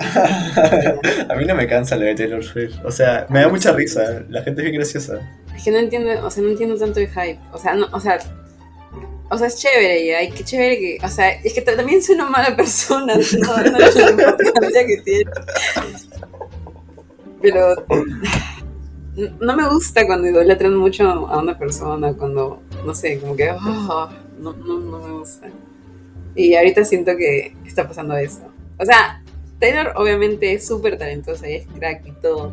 a mí no me cansa lo de Taylor Swift. O sea, me da mucha risa. La gente es bien graciosa. Es que no entiendo, o sea, no entiendo tanto el hype. O sea, no, o sea... O sea, es chévere ya, y qué chévere que... O sea, es que también soy una mala persona, no, no es la importancia que tiene. Pero... No me gusta cuando idolatran mucho a una persona, cuando, no sé, como que... oh, no, no, no me gusta. Y ahorita siento que está pasando eso. O sea, Taylor obviamente es súper talentosa y es crack y todo.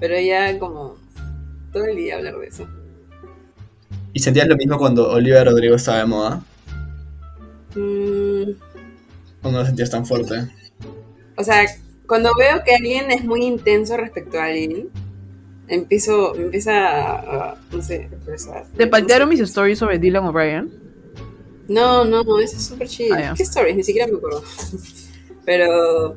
Pero ya como todo el día hablar de eso. ¿Y sentías lo mismo cuando Olivia Rodrigo estaba de moda? Mm, ¿O no lo sentías tan fuerte? o sea, cuando veo que alguien es muy intenso respecto a alguien, empiezo, me empieza a, a, no sé, expresar. ¿Te paltearon mis stories sobre Dylan O'Brien? No, no, no, eso es súper chill. Ah. ¿Qué stories? Ni siquiera me acuerdo. Pero,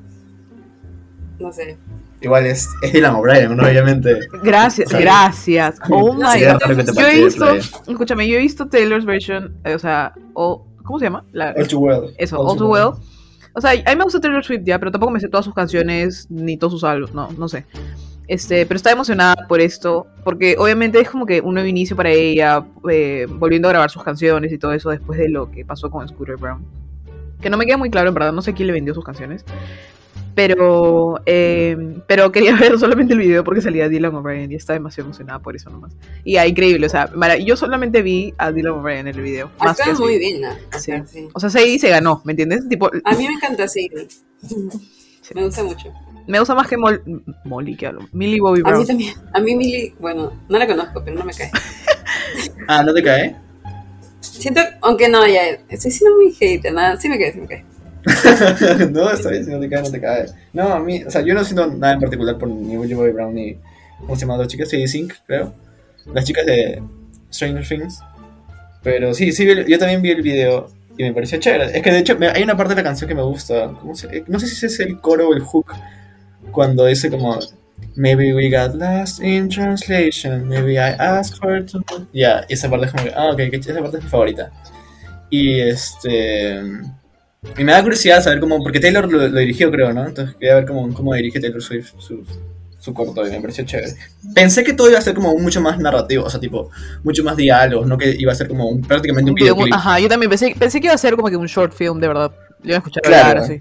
no sé. Igual es, es Dylan O'Brien, ¿no? obviamente. Gracias, gracias. Oh No, my god. Yo he visto, escúchame, yo he visto Taylor's version, eh, o sea, o, ¿cómo se llama? La, All too well. Eso, All Too Well. O sea, a mí me gusta Taylor Swift ya, pero tampoco me sé todas sus canciones ni todos sus álbumes, no, no sé. Este, pero estaba emocionada por esto, porque obviamente es como que un nuevo inicio para ella, eh, volviendo a grabar sus canciones y todo eso después de lo que pasó con Scooter Brown. Que no me queda muy claro, en verdad, no sé quién le vendió sus canciones. Pero, eh, pero quería ver solamente el video porque salía Dylan O'Brien y estaba demasiado emocionada por eso nomás. Y ah, increíble, o sea, yo solamente vi a Dylan O'Brien en el video. Más que así. muy bien, ¿no? Sí. sí. O sea, Sadie se ganó, ¿me entiendes? Tipo, A mí me encanta Sadie. Me gusta mucho. Me gusta más que Mol Molly, que hablo. Millie Bobby A Brown. mí también. A mí Millie, bueno, no la conozco, pero no me cae. Ah, ¿no te cae? Siento, aunque no, ya, estoy siendo muy hater, nada, sí me cae, sí me cae. no, está bien, si no te cae, no te cae. No, a mí, o sea, yo no siento nada en particular por ni Willie Bobby Brown ni, ¿cómo se llama la chica? Sadie Sink, creo. Las chicas de Stranger Things. Pero sí, sí, yo también vi el video y me pareció chévere. Es que de hecho me- hay una parte de la canción que me gusta. ¿Cómo se- no sé si es el coro o el hook. Cuando dice como Maybe we got lost in translation. Maybe I asked for to. Ya, y esa parte es como que. Ah, ok, esa parte es mi favorita. Y este. Y me da curiosidad saber cómo. Porque Taylor lo, lo dirigió, creo, ¿no? Entonces quería ver cómo, cómo dirige Taylor Swift su, su corto y me pareció chévere. Pensé que todo iba a ser como mucho más narrativo, o sea, tipo, mucho más diálogos, no que iba a ser como un- prácticamente un videoclip. Ajá, yo también pensé, pensé que iba a ser como que un short film, de verdad. Yo iba a escuchar Claro. hablar así.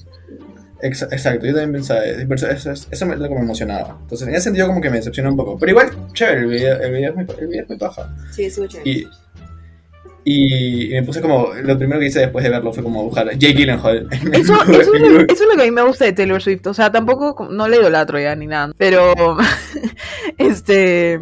Exa- Exacto, yo también pensaba, eso, eso, eso, eso me, lo que me emocionaba. Entonces, en ese sentido, como que me decepcionó un poco. Pero igual, chévere, el video, el video, es, muy, el video es muy paja. Sí, estuvo chévere. Y, y, me puse como, lo primero que hice después de verlo fue como buscar a Jake Gyllenhaal. en Eso, eso, es eso es lo que a mí me gusta de Taylor Swift. O sea, tampoco, no le idolatro ya ni nada. Pero, este,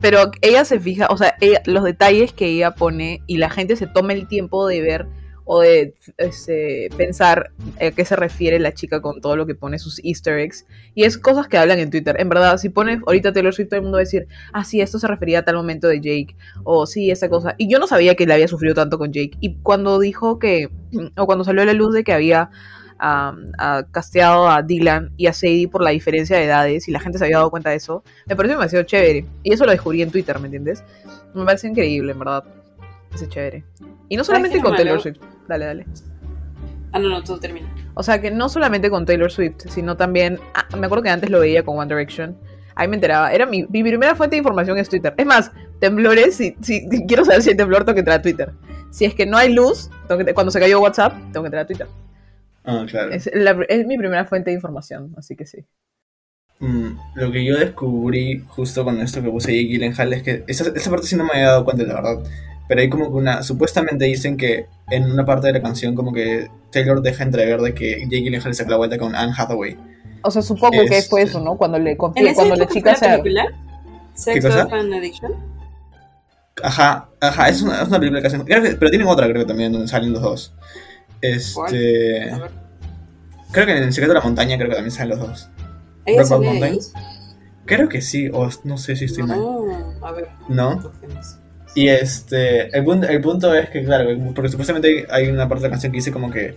pero ella se fija, o sea, ella- los detalles que ella pone y la gente se toma el tiempo de ver o de este, pensar a qué se refiere la chica con todo lo que pone sus easter eggs. Y es cosas que hablan en Twitter. En verdad, si pones ahorita Taylor Swift, todo el mundo va a decir, ah, sí, esto se refería a tal momento de Jake. O sí, esa cosa. Y yo no sabía que le había sufrido tanto con Jake. Y cuando dijo que, o cuando salió a la luz de que había um, ah, casteado a Dylan y a Sadie por la diferencia de edades y la gente se había dado cuenta de eso, me pareció demasiado chévere. Y eso lo descubrí en Twitter, ¿me entiendes? Me parece increíble, en verdad. Ese chévere. Y no solamente con? Taylor Swift. Dale, dale. Ah, no, no, tú termina. O sea que no solamente con Taylor Swift, sino también. ah, me acuerdo que antes lo veía con One Direction. Ahí me enteraba. Era mi, mi primera fuente de información es Twitter. Es más, temblores, si, si quiero saber si hay temblor, tengo que entrar a Twitter. Si es que no hay luz, tengo que- cuando se cayó WhatsApp, tengo que entrar a Twitter. Ah, claro. Es, la- es mi primera fuente de información, así que sí. Mm, lo que yo descubrí justo con esto que puse Jake Gyllenhaal es que esa, esa parte sí no me había dado cuenta, la verdad. Pero hay como que una. Supuestamente dicen que en una parte de la canción, como que Taylor deja entrever de que Jake Gyllenhaal se la vuelta con Anne Hathaway. O sea, supongo que Este- fue eso, ¿no? Cuando le ¿En confié, esa cuando la chica se. película? ¿Sex cosa? of an Addiction? Ajá, ajá, es una, es una película que hacen. creo que- pero tienen otra, creo que también, donde salen los dos. Este. A ver. Creo que en El secreto de la montaña, creo que también salen los dos. ¿Ella ahí? Mountain. Creo que sí, o no sé si estoy mal. No, a ver. ¿No? Y este, el punto, el punto es que, claro, porque supuestamente hay una parte de la canción que dice como que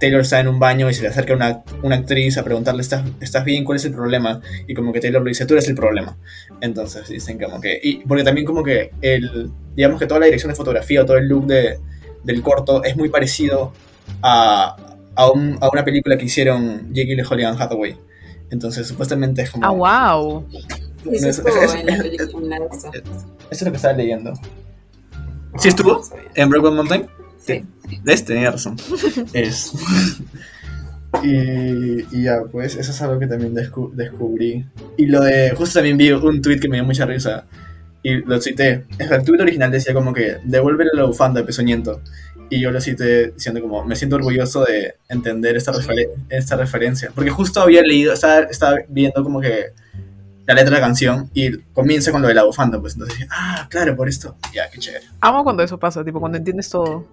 Taylor está en un baño y se le acerca una, una actriz a preguntarle, ¿Estás, ¿estás bien? ¿Cuál es el problema? Y como que Taylor le dice, tú eres el problema. Entonces dicen como que, y porque también como que el, digamos que toda la dirección de fotografía o todo el look de, del corto es muy parecido a, a, un- a una película que hicieron Gyllenhaal y Anne Hathaway. Entonces supuestamente es como... Ah, wow. Sí, No, sí es- estuvo es- en la película. Eso es lo que estaba leyendo. ¿Sí estuvo? No. ¿En Brokeback Mountain? Sí. ¿Ves? Tenía razón. Es. y, y ya, pues eso es algo que también descu- descubrí. Y lo de. Justo también vi un tweet que me dio mucha risa. Y lo cité. El tweet original decía como que devuelve la bufanda, pezoñento. Y yo lo cité diciendo como, me siento orgulloso de entender esta, referen- esta referencia. Porque justo había leído, estaba, estaba viendo como que la letra de la canción y comienza con lo de la bufanda. Pues entonces dije, ah, claro, por esto. Ya, qué chévere. Amo cuando eso pasa, tipo, cuando entiendes todo.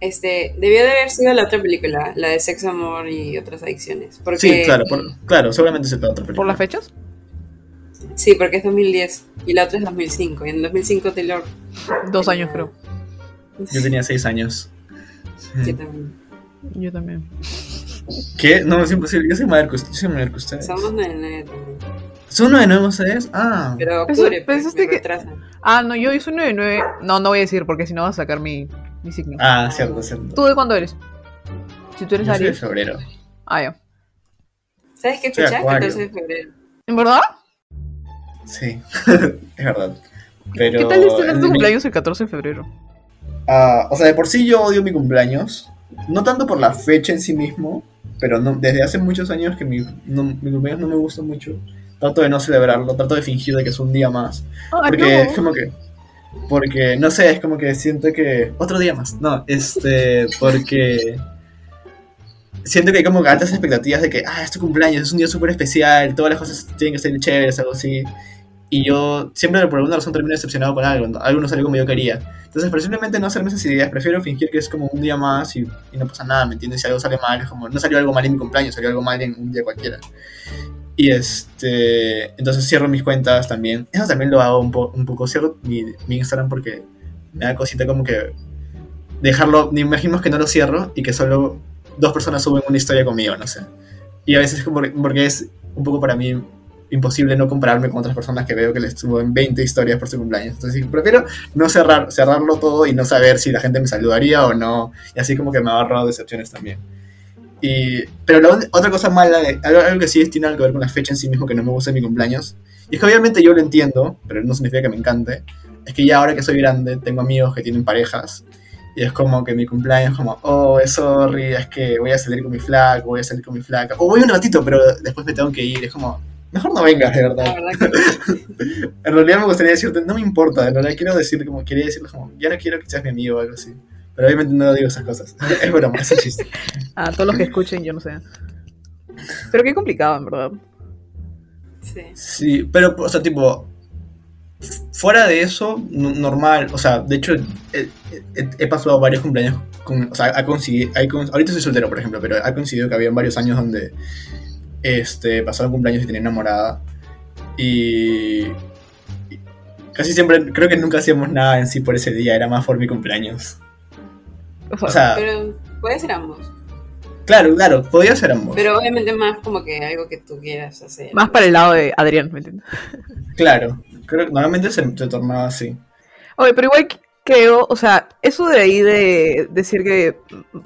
Este, debió de haber sido la otra película, la de sexo, amor y otras adicciones. Porque, Sí, claro, por- claro, seguramente es la otra película. ¿Por las fechas? Sí, porque es 2010 y la otra es 2005. Y en 2005 Taylor. Dos años, creo. Yo tenía seis años. Sí, también. Yo también. ¿Qué? No, es imposible. Yo soy mayor que ustedes. Yo soy mayor que ustedes. Somos 99 también. ¿Son uno de nuevo ustedes? Ah. Pero octubre, pues, pensaste me que-. Ah, no, yo soy 99. No, no voy a decir porque si no vas a sacar mi, mi signo. Ah, cierto, cierto. ¿Tú de cuándo eres? Si tú eres Yo soy de Aries. febrero. Ah, ya. ¿Sabes qué fecha? acuario. 14 de febrero. ¿En verdad? Sí, es verdad. Pero ¿Qué tal este en tu mi- cumpleaños el 14 de febrero? Ah, o sea, de por sí yo odio mi cumpleaños. No tanto por la fecha en sí mismo, pero no, desde hace muchos años que mi, no- mi cumpleaños no me gusta mucho. Trato de no celebrarlo, trato de fingir de que es un día más. Ah, Porque no. es como que. Porque, no sé, es como que siento que. Otro día más. No, este. Porque. Siento que hay como altas expectativas de que, ah, es tu cumpleaños, es un día súper especial, todas las cosas tienen que ser chéveres, algo así. Y yo siempre por alguna razón termino decepcionado con algo, algo no salió como yo quería. Entonces, precisamente no hacerme esas ideas, prefiero fingir que es como un día más y, y no pasa nada, ¿me entiendes? Si algo sale mal, es como, no salió algo mal en mi cumpleaños, salió algo mal en un día cualquiera. Y este, entonces cierro mis cuentas también. Eso también lo hago un, po- un poco. Cierro mi, mi Instagram porque me da cosita como que dejarlo. Ni imaginemos que no lo cierro y que solo dos personas suben una historia conmigo, no sé. Y a veces porque es un poco para mí imposible no compararme con otras personas que veo que les suben 20 historias por su cumpleaños. Entonces prefiero no cerrar, cerrarlo todo y no saber si la gente me saludaría o no. Y así como que me ha ahorrado decepciones también. Y, pero la otra cosa mala, de- algo, que sí tiene algo que ver con la fecha en sí mismo que no me gusta de mi cumpleaños, y es que obviamente yo lo entiendo, pero no significa que me encante, es que ya ahora que soy grande tengo amigos que tienen parejas, y es como que mi cumpleaños como, oh, es sorry, es que voy a salir con mi flaco, voy a salir con mi flaca, o voy un ratito, pero después me tengo que ir, es como, mejor no vengas, de verdad. verdad que En realidad me gustaría decirte, no me importa, en realidad quiero decir, como, quería decirle como, ya no quiero que seas mi amigo o algo así. Pero obviamente no digo esas cosas. Es broma, es un chiste. A todos los que escuchen, yo no sé. Pero qué complicado, en verdad. sí. Sí, pero, o sea, tipo, fuera de eso, normal, o sea, de hecho, he, he- he pasado varios cumpleaños, con, o sea, ha coincidido, hay con- ahorita soy soltero, por ejemplo, pero ha coincidido que había varios años donde este, pasaban cumpleaños y tenía enamorada, y, y casi siempre, creo que nunca hacíamos nada en sí por ese día, era más por mi cumpleaños. O sea, Pero puede ser ambos. claro, claro, podía ser ambos. Pero obviamente más como que algo que tú quieras hacer. más para el lado de Adrián, ¿me entiendes? Claro, creo que normalmente se, se tornaba así. Oye, pero igual creo, o sea, eso de ahí de decir que,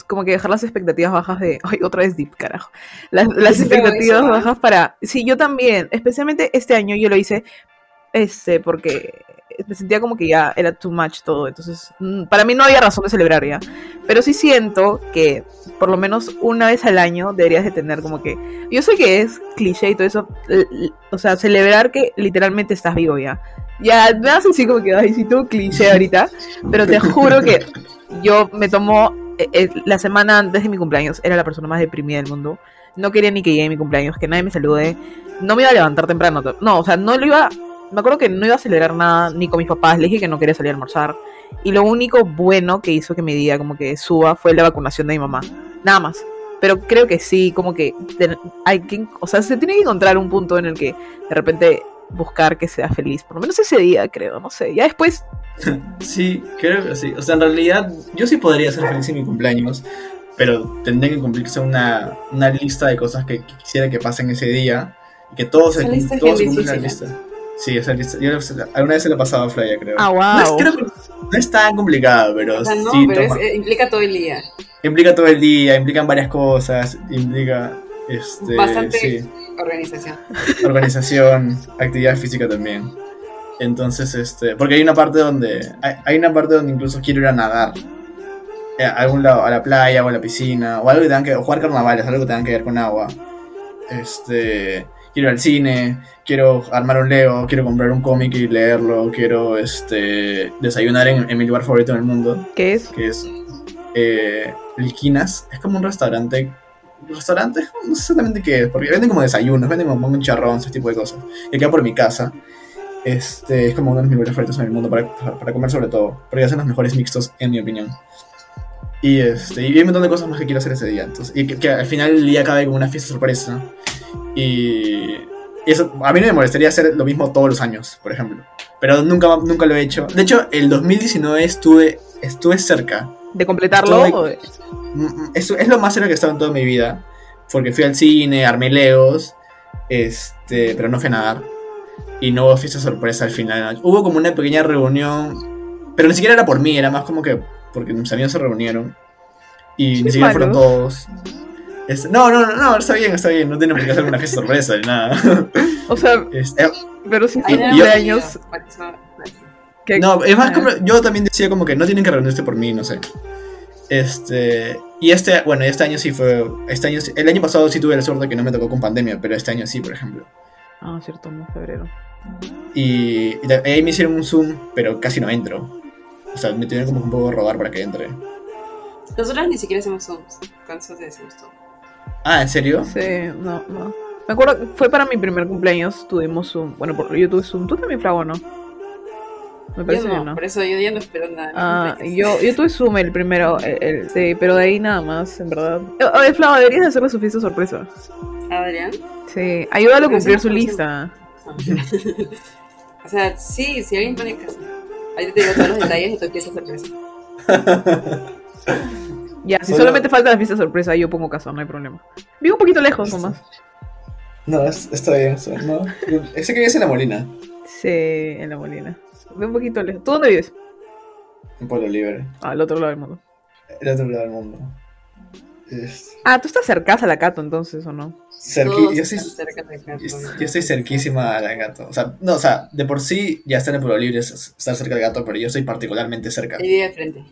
como que dejar las expectativas bajas de, ay, otra vez Deep, carajo. Las, expectativas eso, bajas para, sí, yo también, especialmente este año yo lo hice, este, porque me sentía como que ya era too much todo, entonces, mm, para mí no había razón de celebrar ya, pero sí siento que por lo menos una vez al año deberías de tener como que, yo sé que es cliché y todo eso, o sea, celebrar que literalmente estás vivo ya. Ya, me das así como que, ay, sí, todo cliché ahorita, pero te juro que yo me tomo eh, eh, la semana antes de mi cumpleaños, era la persona más deprimida del mundo. No quería ni que llegue mi cumpleaños, que nadie me salude. No me iba a levantar temprano. No, o sea, no lo iba. Me acuerdo que no iba a celebrar nada ni con mis papás. Le dije que no quería salir a almorzar. Y lo único bueno que hizo que mi día como que suba fue la vacunación de mi mamá. Nada más. Pero creo que sí, como que hay que, o sea, se tiene que encontrar un punto en el que de repente buscar que sea feliz. Por lo menos ese día, creo, no sé. Ya después Sí, creo que sí. O sea, en realidad, yo sí podría ser feliz en mi cumpleaños, pero tendría que cumplirse una, una lista de cosas que quisiera que pasen ese día y que todos se, todos cumplan la lista. Sí, esa lista. Yo alguna vez se la he pasado a Flaya, creo. Ah, No es, wow. creo que no es tan complicado, pero O sea, no, sí pero es- toma- eh, implica todo el día. implica todo el día, implican varias cosas, implica este, Bastante sí. organización. organización, actividad física también. Entonces, este, porque hay una parte donde, hay, hay una parte donde incluso quiero ir a nadar. Eh, A algún lado, a la playa o a la piscina, o algo que tengan que, o jugar carnavales, algo que tengan que ver con agua. Este, quiero ir al cine, quiero armar un Lego, quiero comprar un cómic y leerlo, quiero, este, desayunar en, en mi lugar favorito en el mundo, ¿Qué es? que es eh, Liquinas. Es como un restaurante. Restaurante, no sé exactamente qué es, porque venden como desayunos, venden como un charrón, ese tipo de cosas. Y queda por mi casa. Este es como uno de mis lugares favoritos en el mundo para, para- para comer, sobre todo, porque hacen los mejores mixtos, en mi opinión. Y, este, y hay un montón de cosas más que quiero hacer ese día. Entonces, y que, que al final el día acabe con una fiesta sorpresa. Y, y eso, a mí no me molestaría hacer lo mismo todos los años, por ejemplo. Pero nunca, nunca lo he hecho. De hecho, el 2019 estuve, estuve cerca. ¿De completarlo? O de- Mm, Es, es lo más cerca que he estado en toda mi vida. Porque fui al cine, armé legos, este, pero no fui a nadar. Y no hubo fiesta sorpresa al final. Hubo como una pequeña reunión, pero ni siquiera era por mí, era más como que porque mis amigos se reunieron. Y Qué ni siquiera fueron malos. todos. Este, no, no, no, no, está bien, está bien. No tiene por qué hacer una fiesta sorpresa ni nada. O sea, Este, pero si Ahí es no cumpleaños. es más Ah. como, yo también decía como que no tienen que reunirse por mí, no sé. Este, y este, bueno, este año sí fue, este año, sí- el año pasado sí tuve la suerte que no me tocó con pandemia, pero este año sí, por ejemplo. Ah, cierto, no, febrero. Y, y de- ahí me hicieron un Zoom, pero casi no entro. O sea, me tuvieron como que un poco robar para que entre. Nosotros ni siquiera hacemos Zooms. Con eso te decimos todo. Ah, ¿en serio? Sí, no, no. Me acuerdo, que fue para mi primer cumpleaños, tuvimos Zoom. Bueno, por, yo tuve Zoom. ¿Tú también, Frago, no? Me Yo parece no, que no. por eso yo ya no espero nada. Ah, yo, yo tuve Zoom el primero, el, el- sí, pero de ahí nada más, en verdad. Eh, Oye, Flava, deberías hacerle su fiesta sorpresa. Adrián. Sí, ayúdalo a cumplir su lista. o sea, sí, si alguien pone casa. Ahorita te digo todos los detalles de tu pieza sorpresa. Ya, si Solo- solamente falta la fiesta sorpresa, yo pongo casa, no hay problema. Vivo un poquito lejos nomás. No, es- está bien eso. No. Ese que vives en la Molina, Sí, en la molina. Vivo un poquito lejos. ¿Tú dónde vives? en Pueblo Libre, Ah, al otro lado del mundo. el otro lado del mundo. Es Ah, tú estás cerca a la Cato entonces, ¿o no? cerqui- yo, soy, yo, estoy cerquísima al gato. O sea, no, o sea, de por sí ya estar en Pueblo Libre es estar cerca del gato, pero yo soy particularmente cerca. Y de frente.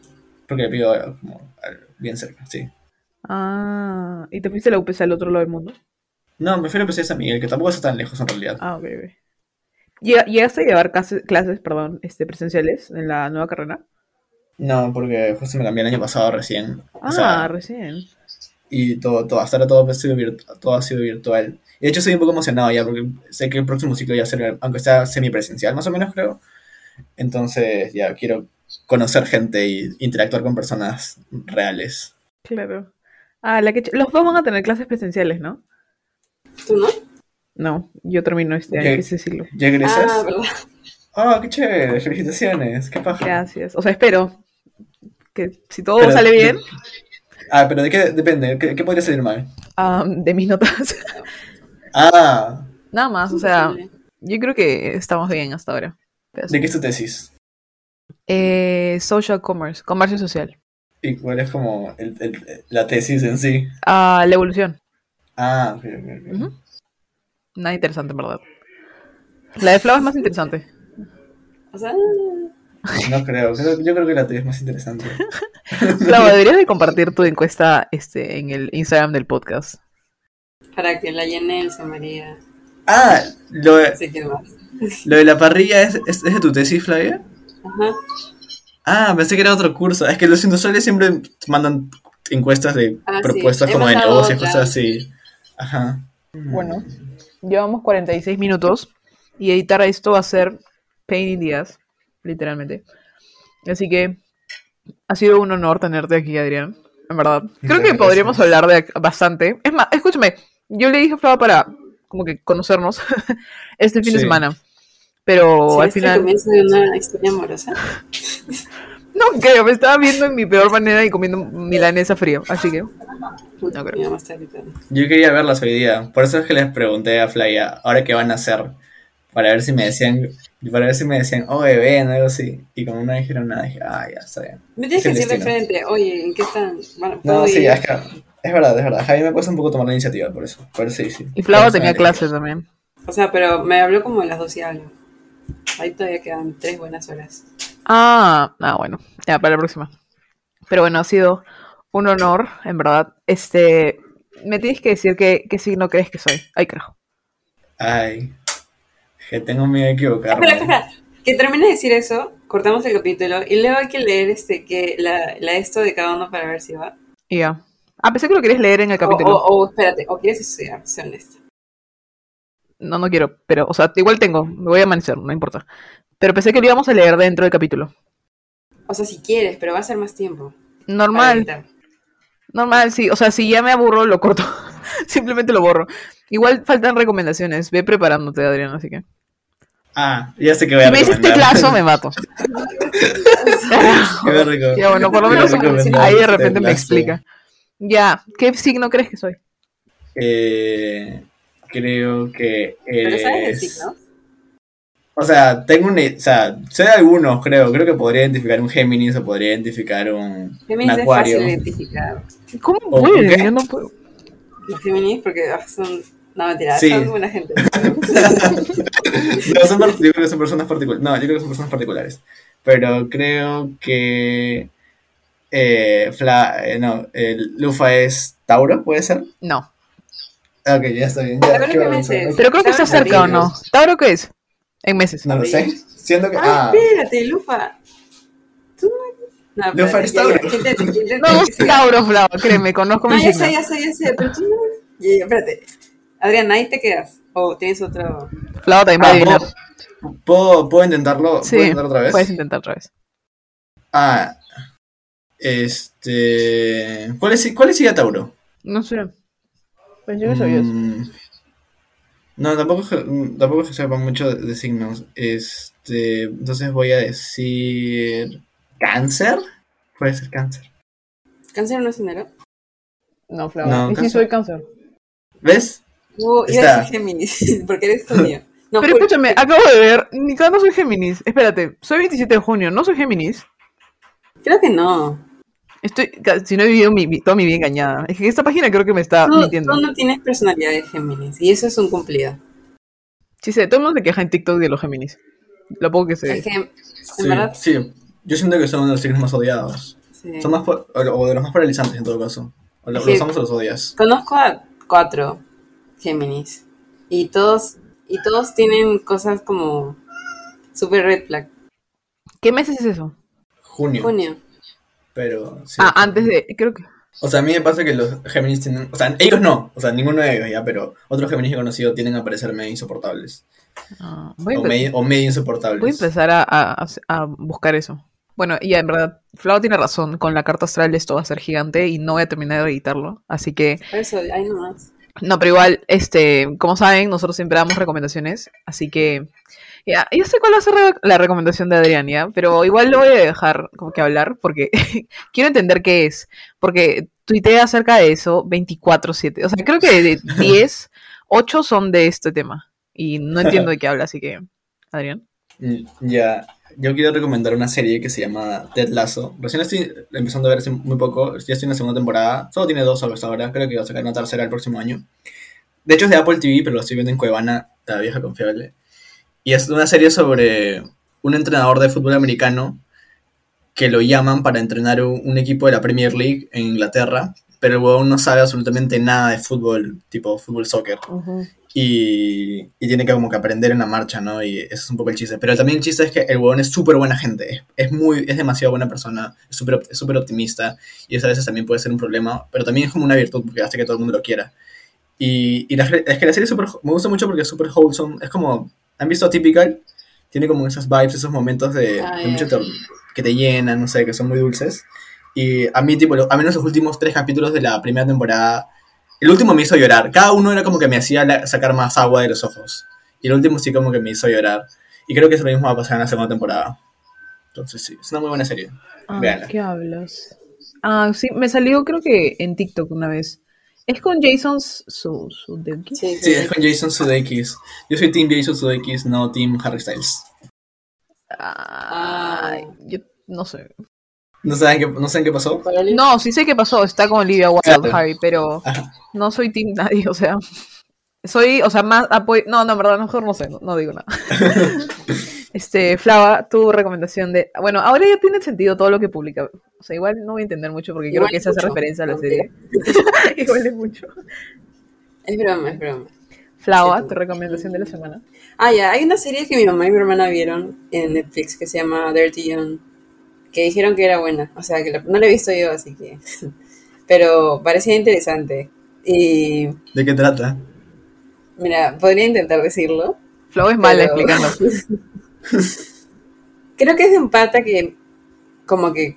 Porque vivo como bien cerca, sí. Ah, ¿y te fuiste a la UPC al otro lado del mundo? No, prefiero empezar a San Miguel, que tampoco está tan lejos en realidad. Ah, ok, ok. Llega- ¿Llegaste a llevar clases, clases perdón, este, presenciales en la nueva carrera? No, porque justo me cambié el año pasado recién. Ah, O sea, recién. y todo, todo, hasta ahora todo ha, sido virtu- todo ha sido virtual. Y de hecho estoy un poco emocionado ya, porque sé que el próximo ciclo ya será, aunque sea semipresencial más o menos creo. Entonces ya quiero conocer gente y interactuar con personas reales. Claro. Ah, la que los dos van a tener clases presenciales, ¿no? ¿Tú no? No, yo termino este año, ¿Qué? ese siglo. ¿Ya egresas? Ah, ¿verdad? Ah, qué chévere, felicitaciones, qué paja. Gracias. O sea, espero que si todo Pero sale de- bien, Ah, pero de qué depende, ¿qué, qué podría salir mal? de mis notas. Ah, Nada más, o sea, yo creo que estamos bien hasta ahora. Pero. ¿de qué es tu tesis? Eh, social commerce, comercio social. ¿Y cuál es como el- el- la tesis en sí? Ah, la evolución. Ah, ok, ok, ok. Ujú. Nada interesante, en verdad. La de Flava es más interesante. O sea, No creo, creo- yo creo que la tesis es más interesante. Flava, deberías de compartir tu encuesta este, en el Instagram del podcast. para que la llene Elsa María. Ah, lo de, lo de la parrilla es, es, es de tu tesis, Flavia. Ajá. Ah, pensé que era otro curso. Es que los industriales siempre mandan encuestas de Ah, propuestas como de negocios, otra. cosas así. Ajá. Bueno, llevamos 46 minutos y editar esto va a ser pain in the ass, literalmente. Así que ha sido un honor tenerte aquí, Adrián. En verdad. Creo que podríamos hablar de bastante. Es más, escúchame, yo le dije a Flava para como que conocernos este fin de semana. Pero ¿Sí al es el final. comienzo de una historia amorosa? No creo, me estaba viendo en mi peor manera y comiendo milanesa frío. Así que. No creo. Yo quería verlas hoy día. Por eso es que les pregunté a Flavia, ahora qué van a hacer. Para ver si me decían, para ver si me decían, oh, ven, algo así. Y como no dijeron nada, dije, ah, ya está bien. Me tienes Es que decir de frente, oye, ¿en qué están? Bueno, No, ¿puedo sí, ir? es que es verdad, es verdad. Javi me cuesta un poco tomar la iniciativa por eso. Pero sí, sí. Y Flava tenía clases también. O sea, pero me habló como de las 12 y algo. Ahí todavía quedan tres buenas horas. Ah, ah, bueno, ya para la próxima. Pero bueno, ha sido un honor, en verdad. Este, me tienes que decir qué, qué signo crees que soy. Ay, carajo. Ay, que tengo miedo de equivocarme. Espera, espera. Que termine de decir eso, cortamos el capítulo y luego hay que leer este que la, la esto de cada uno para ver si va. Ya. Ah, pensé que lo querías leer en el O, capítulo. o, o espérate, o quieres estudiar, sé honesta. No, no quiero, pero, o sea, igual tengo, me voy a amanecer, no importa. Pero pensé que lo íbamos a leer dentro del capítulo. O sea, si quieres, pero va a ser más tiempo. Normal, normal, sí. O sea, si ya me aburro, lo corto. Simplemente lo borro. Igual faltan recomendaciones. Ve preparándote, Adrián, así que. Ah, ya sé que voy a Si me dices teclazo, me mato. ¿Qué voy a reco- Ya, bueno, por lo menos ahí de repente me explica. Ya, ¿qué signo crees que soy? Eh, creo que Pero sabes eres... signo. O sea, tengo un... O sea, sé de algunos, creo. Creo que podría identificar un Géminis o podría identificar un, un Géminis es fácil de identificar. ¿Cómo. Yo no puedo. Los Géminis, porque ah, son. No, mentira, Sí. son buena gente. No, son yo creo que son personas particulares. No, yo creo que son personas particulares. Pero creo que... Eh, Fla, eh, no, el Lufa es Tauro, ¿puede ser? No. Ah, Ok, ya está bien. ¿Te Ya? Pero creo que está es cerca o no. ¿Tauro qué es? En meses. No lo sé. Siendo que... Ay, Ah, espérate, Lufa. Tú no. No, Lufa eres ya, Tauro. ya, ¿quién te- quién te- No, es Tauro, Flava, créeme, conozco No, mi ya signo. sé, ya sé, ya sé, pero tú no. Ya, ya, espérate. Adrián, ahí te quedas. O tienes otro. Flava también va a ah, adivinar. ¿puedo, puedo, puedo intentarlo? Sí, ¿Puedo intentar otra vez? puedes intentar otra vez. Ah, este... ¿Cuál es, cuál es Tauro? No sé. Pensé que sabías. Mm, No, tampoco, es que- tampoco es que sepa mucho de, de signos. Este, entonces voy a decir cáncer. Puede ser cáncer. ¿Cáncer no es enero? No, Flava. No, y sí cáncer. soy cáncer. ¿Ves? Uh, a decir Géminis, porque eres judío. No, Pero escúchame, acabo de ver, ni cada no soy Géminis. Espérate, soy 27 de junio, no soy Géminis. creo que no. Estoy, si no he vivido mi, mi- toda mi vida engañada. Es que esta página creo que me está Tú, mintiendo. tú no tienes personalidad de Géminis, y eso es un cumplido. Sí sé, todo el mundo se queja en TikTok de los Géminis. Lo poco que sé. Es que, en Sí, verdad, sí. Yo siento que son uno de los signos más odiados. sí. Son más o, de los más paralizantes en todo caso. O lo- Sí. los o los odias. Conozco a cuatro Géminis, y todos, y todos tienen cosas como super red flag. ¿Qué meses es eso? Junio. Junio. Pero sí. Ah, antes de. Creo que. O sea, a mí me pasa que los Géminis tienen. O sea, ellos no. O sea, ninguno de ellos ya, pero otros Géminis que he conocido tienden a parecerme insoportables. ah, voy, a O medio, o medio insoportables. voy a empezar a, a- a buscar eso. Bueno, y ya, en verdad, Flau tiene razón. Con la carta astral esto va a ser gigante y no voy a terminar de editarlo. Así que. Eso, ahí nomás. No, pero igual, este, como saben, nosotros siempre damos recomendaciones, así que ya, yo sé cuál va a ser la recomendación de Adrián, ¿ya? Pero igual lo voy a dejar como que hablar porque quiero entender qué es, porque tuitea acerca de eso 24/7, o sea, creo que de 10, 8 son de este tema y no entiendo de qué habla, así que, Adrián. Mm, Ya, yo quiero recomendar una serie que se llama Ted Lasso. Recién estoy empezando a ver hace muy poco, ya estoy en la segunda temporada. Solo tiene dos hasta ahora, creo que va a sacar una tercera el próximo año. De hecho es de Apple TV, pero lo estoy viendo en Cuevana, la vieja confiable. Y es una serie sobre un entrenador de fútbol americano que lo llaman para entrenar un, equipo de la Premier League en Inglaterra, pero el huevón no sabe absolutamente nada de fútbol, tipo fútbol soccer y, y tiene que como que aprender en la marcha, ¿no? Y ese es un poco el chiste. Pero también el chiste es que el huevón es súper buena gente, es, es muy, es demasiado buena persona, es súper optimista y eso a veces también puede ser un problema, pero también es como una virtud porque hace que todo el mundo lo quiera. Y, y la- es que la serie es súper- me gusta mucho porque es súper wholesome, es como, ¿han visto Typical? Tiene como esas vibes, esos momentos de, Ah, de mucho ter- que te llenan, no sé, que son muy dulces. Y a mí, tipo, lo- a menos los últimos tres capítulos de la primera temporada el último me hizo llorar. Cada uno era como que me hacía la- sacar más agua de los ojos. Y el último sí como que me hizo llorar. Y creo que eso lo mismo va a pasar en la segunda temporada. Entonces sí, es una muy buena serie. Ah. ¿Qué hablas? Ah, sí, me salió creo que en TikTok una vez. Es con Jason su, su Sí, Sí, es con Jason Sudeikis. Yo soy Team Jason Sudeikis, no Team Harry Styles. Ay, yo no sé. ¿No saben qué, no saben qué pasó? No, sí sé qué pasó, está con Olivia Wilde, Claro. Harry, pero Ajá. no soy team nadie, o sea, soy, o sea, más apoyo, no, no, en verdad, mejor no sé, no, no digo nada. este, Flava, tu recomendación de, bueno, ahora ya tiene sentido todo lo que publica, o sea, igual no voy a entender mucho porque Igual creo que se hace referencia a la serie. igual es mucho. Es broma, es broma. Flava, tu recomendación de la semana. Ah, ya, hay una serie que mi mamá y mi hermana vieron en Netflix que se llama Dirty John, que dijeron que era buena, o sea, que la- no la he visto yo, así que... Pero parecía interesante. Y, ¿De qué trata? mira, podría intentar decirlo. Flava es mala pero- explicando. Creo que es de un pata que, como que,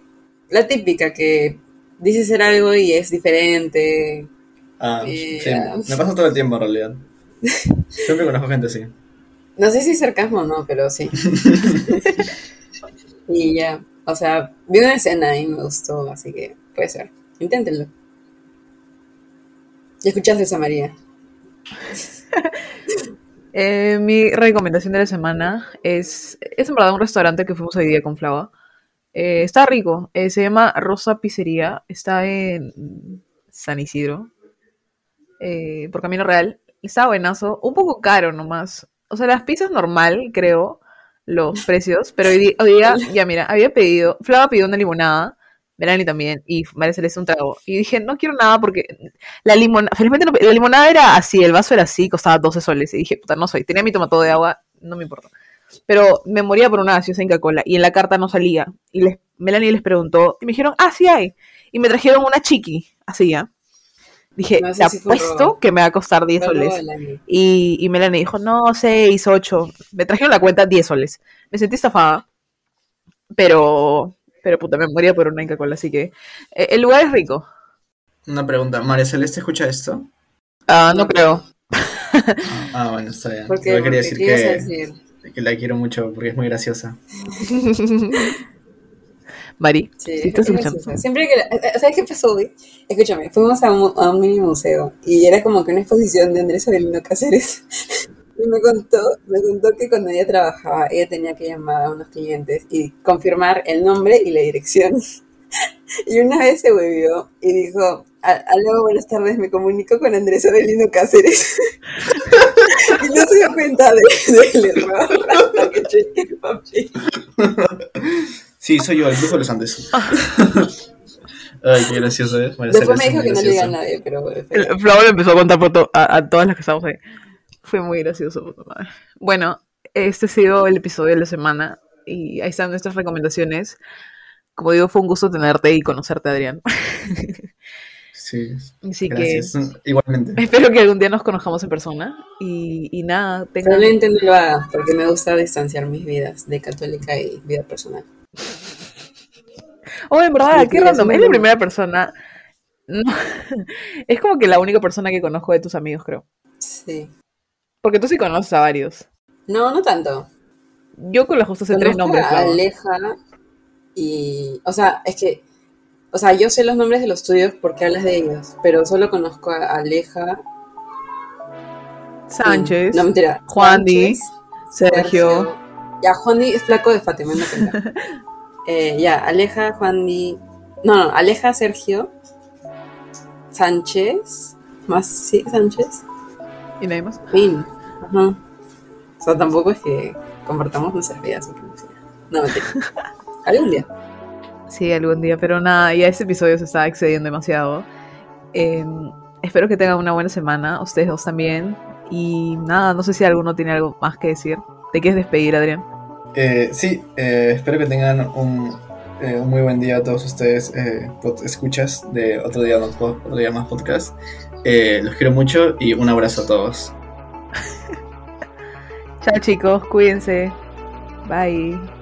la típica que dice ser algo y es diferente. Ah, Eh, sí, me pasa todo el tiempo en realidad. Siempre conozco gente así. No sé si es sarcasmo o no, pero sí. y ya, o sea, vi una escena y me gustó, así que puede ser. Inténtenlo. ¿Ya escuchaste esa María? Eh, mi recomendación de la semana es, es en verdad un restaurante que fuimos hoy día con Flava. Eh, está rico, eh, se llama Rosa Pizzería, está en San Isidro, eh, por Camino Real. Está buenazo, un poco caro nomás. O sea, las pizzas normal, creo, los precios, pero hoy, di- hoy día, ya mira, había pedido, Flava pidió una limonada, Melanie también, y María Celeste un trago. Y dije, no quiero nada porque la limonada, felizmente no- la limonada era así, el vaso era así, costaba 12 soles. Y dije, puta, no soy. Tenía mi tomato de agua, no me importa. Pero me moría por una gaseosa Inca Cola y en la carta no salía. Y les, Melanie les preguntó y me dijeron, ah, sí hay. Y me trajeron una chiqui, así ya. Dije, No, te apuesto que me va a costar 10 Fue robo soles. Y, y Melanie dijo, no, 6, 8. Me trajeron la cuenta 10 soles. Me sentí estafada. Pero, pero puta, me moría por una Inca Cola. Así que eh, el lugar es rico. Una pregunta, ¿María Celeste escucha esto? Ah, no No. creo. Ah, bueno, está bien. Porque, Yo quería decir ¿qué ibas a que, decir? que la quiero mucho porque es muy graciosa. Mari, Sí, sí, estás es escuchando. graciosa. Siempre que, la- eh, ¿sabes qué pasó hoy? Escúchame, fuimos a un, a un mini museo y era como que una exposición de Andrés Avelino Cáceres. Y me contó, me contó que cuando ella trabajaba, ella tenía que llamar a unos clientes y confirmar el nombre y la dirección. Y una vez se volvió y dijo, "A- aló, buenas tardes, me comunico con Andrés Avelino Cáceres. y no se dio cuenta de- del error hasta que chequeé el papel. Sí, soy yo, el brujo de los Andes. Ay, qué gracioso, ¿eh? Bueno, Después me dijo que es no le diga a nadie, pero... le empezó a contar por to- a, a todas las que estábamos ahí. Fue muy gracioso. puta madre. Bueno, este ha sido el episodio de la semana. Y ahí están nuestras recomendaciones. Como digo, fue un gusto tenerte y conocerte, Adrián. Sí, Así gracias. que Igualmente. espero que algún día nos conozcamos en persona. Y, y nada, tengan... Probablemente no lo haga, porque me gusta distanciar mis vidas de católica y vida personal. Oh, en verdad, Sí, qué random. es la primera persona. No, es como que la única persona que conozco de tus amigos, creo. Sí. Porque tú sí conoces a varios. No, no tanto. Yo con la justa sé tres nombres. a. Aleja y... O sea, es que... O sea, yo sé los nombres de los tuyos porque hablas de ellos, pero solo conozco a Aleja. y- Sánchez, No, mentira. Juan Di, Sergio. Ya, Juan Di es flaco de Fátima, no. Eh, ya, Aleja, Juan Di... No, no, Aleja, Sergio, Sánchez, más, sí, Sánchez, y nadie más. Fin. Ajá. O sea, tampoco es que compartamos nuestras vidas. no sé. No, mentira. Algún día. Sí, algún día, pero nada, ya este episodio se está excediendo demasiado. Eh, espero que tengan una buena semana, ustedes dos también. Y nada, no sé si alguno tiene algo más que decir. ¿Te quieres despedir, Adrián? Eh, sí, eh, espero que tengan un, eh, un muy buen día a todos ustedes, eh, pod- escuchas de otro día, po- otro día más podcast. Eh, los quiero mucho y un abrazo a todos. Chao chicos, cuídense. Bye.